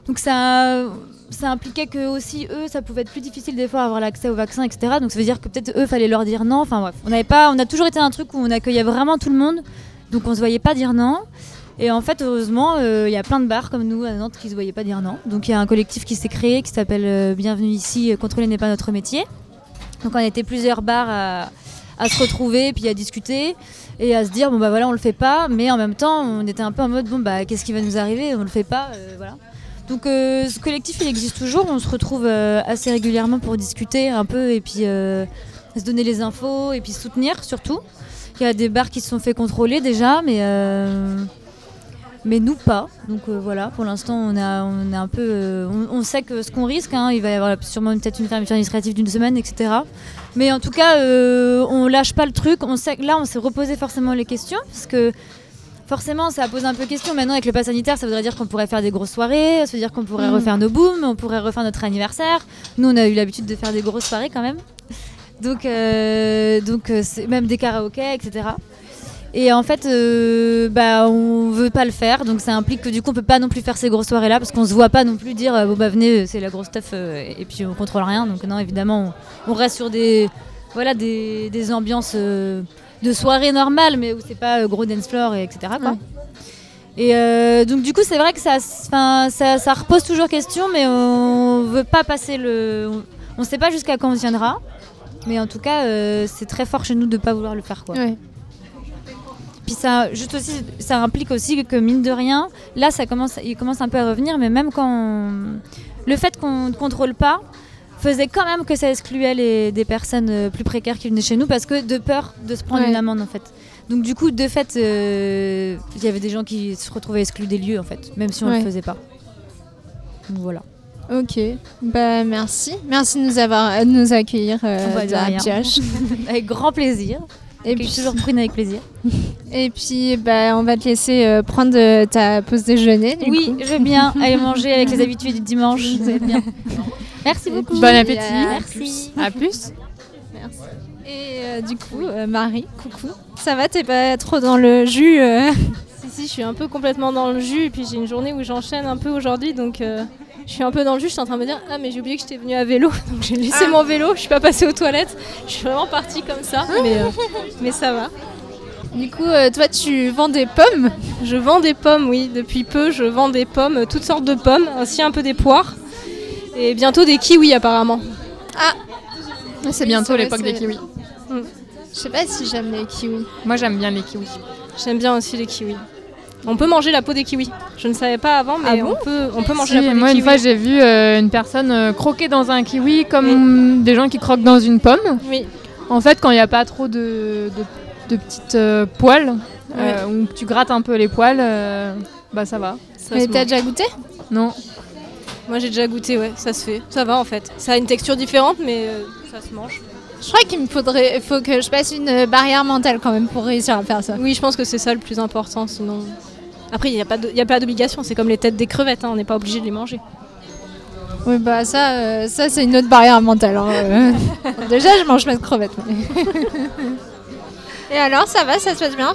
Donc ça, ça impliquait que aussi eux, ça pouvait être plus difficile des fois avoir l'accès au vaccin, etc. Donc ça veut dire que peut-être eux, fallait leur dire non. Enfin bref, on n'avait pas, on a toujours été un truc où on accueillait vraiment tout le monde, donc on se voyait pas dire non. Et en fait, heureusement, euh, il y a plein de bars comme nous à Nantes qui se voyaient pas dire non. Donc il y a un collectif qui s'est créé qui s'appelle Bienvenue ici, contrôler n'est pas notre métier. Donc on était plusieurs bars à, se retrouver, puis à discuter et à se dire bon bah voilà on le fait pas, mais en même temps on était un peu en mode bon bah qu'est-ce qui va nous arriver, on le fait pas, euh, voilà. Donc euh, ce collectif il existe toujours, on se retrouve euh, assez régulièrement pour discuter un peu et puis se donner les infos et puis soutenir surtout. Il y a des bars qui se sont fait contrôler déjà, mais mais nous pas. Donc euh, voilà, pour l'instant on a, on a un peu, euh, on, on sait que ce qu'on risque, hein, il va y avoir sûrement peut-être une fermeture administrative d'une semaine, etc. Mais en tout cas, euh, on lâche pas le truc. On sait que là, on s'est reposé forcément les questions parce que forcément, ça pose un peu question. Maintenant, avec le pass sanitaire, ça voudrait dire qu'on pourrait faire des grosses soirées, ça veut dire qu'on pourrait
Mhm.
refaire nos booms, on pourrait refaire notre anniversaire. Nous, on a eu l'habitude de faire des grosses soirées quand même. Donc, euh, donc même des karaokés, etc. Et en fait, euh, bah, on veut pas le faire, donc ça implique que du coup, on peut pas non plus faire ces grosses soirées-là, parce qu'on se voit pas non plus dire, euh, bon bah venez, c'est la grosse stuff, euh, et puis on contrôle rien. Donc non, évidemment, on, on reste sur des, voilà, des, des ambiances euh, de soirée normales, mais où c'est pas euh, gros dance floor, et etc. Quoi. Et donc du coup, c'est vrai que ça, ça, ça repose toujours question, mais on veut pas passer le, on, on sait pas jusqu'à quand on viendra, mais en tout cas, c'est très fort chez nous de pas vouloir le faire quoi. Puis ça, juste aussi, ça implique aussi que mine de rien, là, ça commence, il commence un peu à revenir, mais même quand on- le fait qu'on ne contrôle pas faisait quand même que ça excluait les, des personnes euh, plus précaires qui venaient chez nous parce que de peur de se prendre
Ouais.
une amende en fait. Donc du coup, de fait, euh, il y avait des gens qui se retrouvaient exclus des lieux en fait, même si on ne
Ouais.
le faisait pas. Donc voilà.
Ok, bah merci. Merci de nous, avoir, de nous accueillir euh,
avec grand plaisir.
Et puis-
toujours prune avec plaisir.
Et puis bah, on va te laisser euh, prendre euh, ta pause déjeuner. du
Oui,
coup.
je veux bien aller manger avec les habitués du dimanche. Bien. Merci beaucoup.
Bon appétit.
Merci.
À plus.
Merci. Et euh, du coup, euh, Marie, coucou. Ça va, t'es pas trop dans le jus euh?
Si, si, je suis un peu complètement dans le jus. Et puis j'ai une journée où j'enchaîne un peu aujourd'hui. Donc euh, je suis un peu dans le jus. Je suis en train de me dire Ah, mais j'ai oublié que j'étais venue à vélo. Donc j'ai laissé
Ah.
mon vélo. Je suis pas passée aux toilettes. Je suis vraiment partie comme ça. mais, euh, mais ça va.
Du coup, euh, toi, tu vends des pommes?
Je vends des pommes, oui. Depuis peu, je vends des pommes, euh, toutes sortes de pommes, aussi un peu des poires. Et bientôt des kiwis, apparemment.
Ah
C'est bientôt
Oui,
l'époque des kiwis.
Mm.
Je sais pas si j'aime les kiwis.
Moi j'aime bien les kiwis.
J'aime bien aussi les kiwis. On peut manger la peau des kiwis. Je ne savais pas avant, mais
Ah bon
on, peut, on peut manger
Si,
la peau des
moi,
kiwis.
une fois, j'ai vu euh, une personne euh, croquer dans un kiwi comme des gens qui croquent dans une pomme.
Oui.
En fait, quand il n'y a pas trop de, de, de petites euh, poils, euh, ou que tu grattes un peu les poils, euh, bah ça va.
Ça Mais se t'as déjà
goûté?
Non.
Moi j'ai déjà goûté, ouais, ça se fait. Ça va en fait. Ça a une texture différente, mais euh, ça se mange.
Je crois qu'il me faudrait, faut que je passe une barrière mentale quand même pour réussir à faire ça.
Oui, je pense que c'est ça le plus important, sinon. Après, il n'y a pas d'obligation, c'est comme les têtes des crevettes, hein, on n'est pas obligé de les manger.
Oui, bah ça, euh, ça c'est une autre barrière mentale. hein. Déjà, je mange pas de crevettes. mais- Et alors, ça va, ça se passe bien?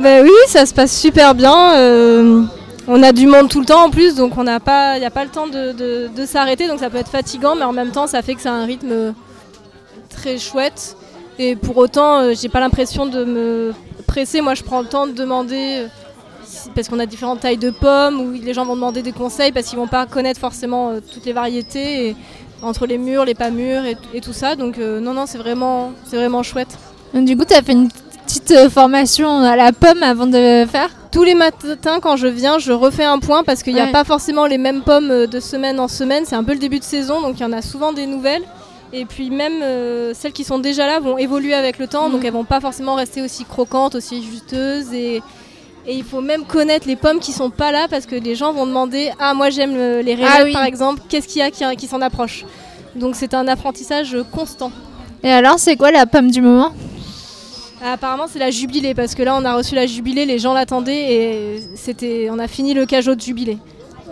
Bah oui, ça se passe super bien. euh, on a du monde tout le temps en plus, donc on n'a pas, il n'y a pas le temps de, de- de s'arrêter, donc ça peut être fatigant, mais en même temps, ça fait que c'est un rythme très chouette. Et pour autant, euh, j'ai pas l'impression de me presser. Moi, je prends le temps de demander, euh, parce qu'on a différentes tailles de pommes, où les gens vont demander des conseils parce qu'ils vont pas connaître forcément euh, toutes les variétés, et entre les mûrs, les pas mûrs et, et tout ça. Donc euh, non, non, c'est vraiment, c'est vraiment chouette.
Donc, Du coup, tu as fait une petite euh, formation à la pomme avant de faire?
Tous les matins, quand je viens, je refais un point parce qu'il n'y a
Ouais.
pas forcément les mêmes pommes de semaine en semaine. C'est un peu le début de saison, donc il y en a souvent des nouvelles. Et puis même euh, celles qui sont déjà là vont évoluer avec le temps, donc elles vont pas forcément rester aussi croquantes, aussi juteuses. Et, et il faut même connaître les pommes qui sont pas là parce que les gens vont demander Ah, moi j'aime euh, les rainettes
Ah oui.
par exemple, qu'est-ce qu'il y a qui, qui s'en approche? Donc c'est un apprentissage constant.
Et alors, c'est quoi la pomme du moment?
Ah, Apparemment c'est la jubilée parce que là on a reçu la jubilée, les gens l'attendaient et c'était, on a fini le cajot de jubilé.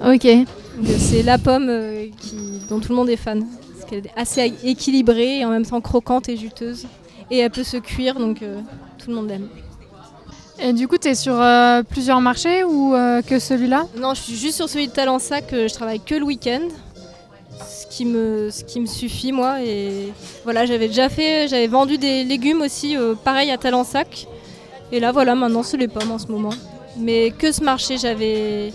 Ok.
Donc, C'est la pomme euh, qui, dont tout le monde est fan. Parce qu'elle est assez équilibrée et en même temps croquante et juteuse. Et elle peut se cuire donc euh, tout le monde l'aime.
Et du coup, tu es sur euh, plusieurs marchés ou euh, que celui-là?
Non, je suis juste sur celui de Talensac, euh, je travaille que le week-end. Ce qui, me, ce qui me suffit moi et voilà j'avais déjà fait j'avais vendu des légumes aussi euh, pareil à Talensac. Et là voilà maintenant c'est les pommes en ce moment. Mais que ce marché j'avais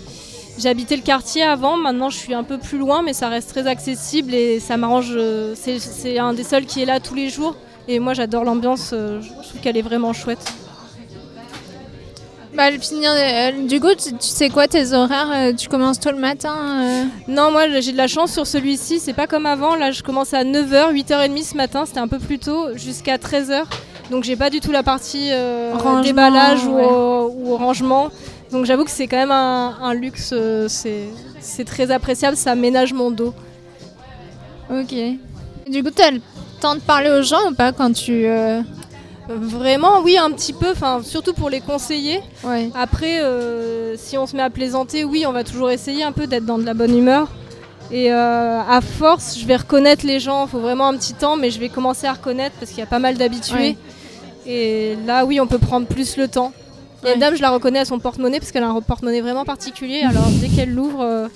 j'habitais le quartier avant. Maintenant je suis un peu plus loin mais ça reste très accessible et ça m'arrange c'est un des seuls qui est là tous les jours. Et moi j'adore l'ambiance je trouve qu'elle est vraiment chouette
Bah, le finir, euh, du coup, tu, tu sais quoi tes horaires euh, Tu commences tôt le matin euh
Non, moi j'ai de la chance sur celui-ci, c'est pas comme avant. Là, je commence à 9h, 8h30 ce matin, c'était un peu plus tôt, jusqu'à 13h. Donc j'ai pas du tout la partie déballage ou,
ouais.
rangement. Donc j'avoue que c'est quand même un, un luxe, c'est très appréciable, ça ménage mon dos.
Ok. Du coup, t'as le temps de parler aux gens ou pas quand tu.
Vraiment, oui, un petit peu, enfin, surtout pour les conseiller.
Ouais.
Après, euh, si on se met à plaisanter, oui, on va toujours essayer un peu d'être dans de la bonne humeur. Et euh, à force, je vais reconnaître les gens, il faut vraiment un petit temps, mais je vais commencer à reconnaître parce qu'il y a pas mal d'habitués.
Ouais.
Et là, oui, on peut prendre plus le temps. Il y a une dame, je la reconnais à son porte-monnaie parce qu'elle a un porte-monnaie vraiment particulier. Alors, dès qu'elle l'ouvre, euh,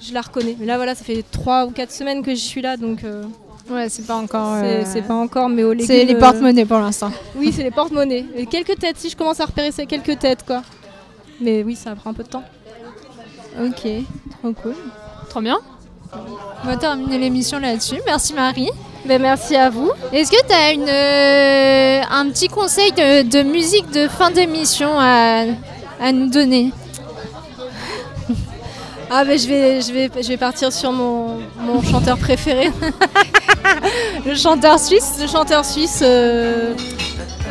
je la reconnais. Mais là, voilà, ça fait 3 ou 4 semaines que je suis là, donc.
Ouais, c'est pas encore.
c'est-
euh,
c'est pas encore, mais au légumes.
C'est les
euh,
porte-monnaies pour l'instant.
Oui, c'est les porte-monnaies. Quelques têtes, si je commence à repérer ces quelques têtes, quoi. Mais oui, ça prend un peu de temps.
Ok, trop cool.
Trop bien.
On va terminer l'émission là-dessus. Merci Marie.
Ben, merci à vous.
Est-ce que tu as une, euh, un petit conseil de, de musique de fin d'émission à, à nous donner?
Ah ben je vais, je vais, je vais partir sur mon, mon chanteur préféré.
le chanteur suisse
Le chanteur suisse euh,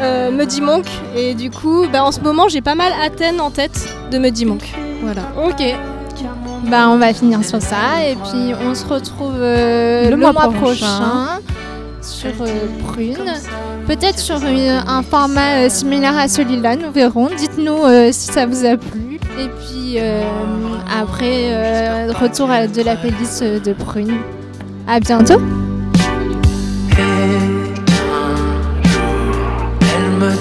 euh, Muddy Monk. Et du coup, ben, en ce moment, j'ai pas mal Athènes en tête de Muddy Monk. Voilà.
Ok. Bah, on va finir sur ça et puis on se retrouve euh, le, mois, prochain, sur euh, Prune. Peut-être sur une- un format euh, similaire à celui-là, nous verrons. Dites-nous euh, si ça vous a plu. Et puis euh, après, euh, retour de la pelisse de Prune. À bientôt. Et elle me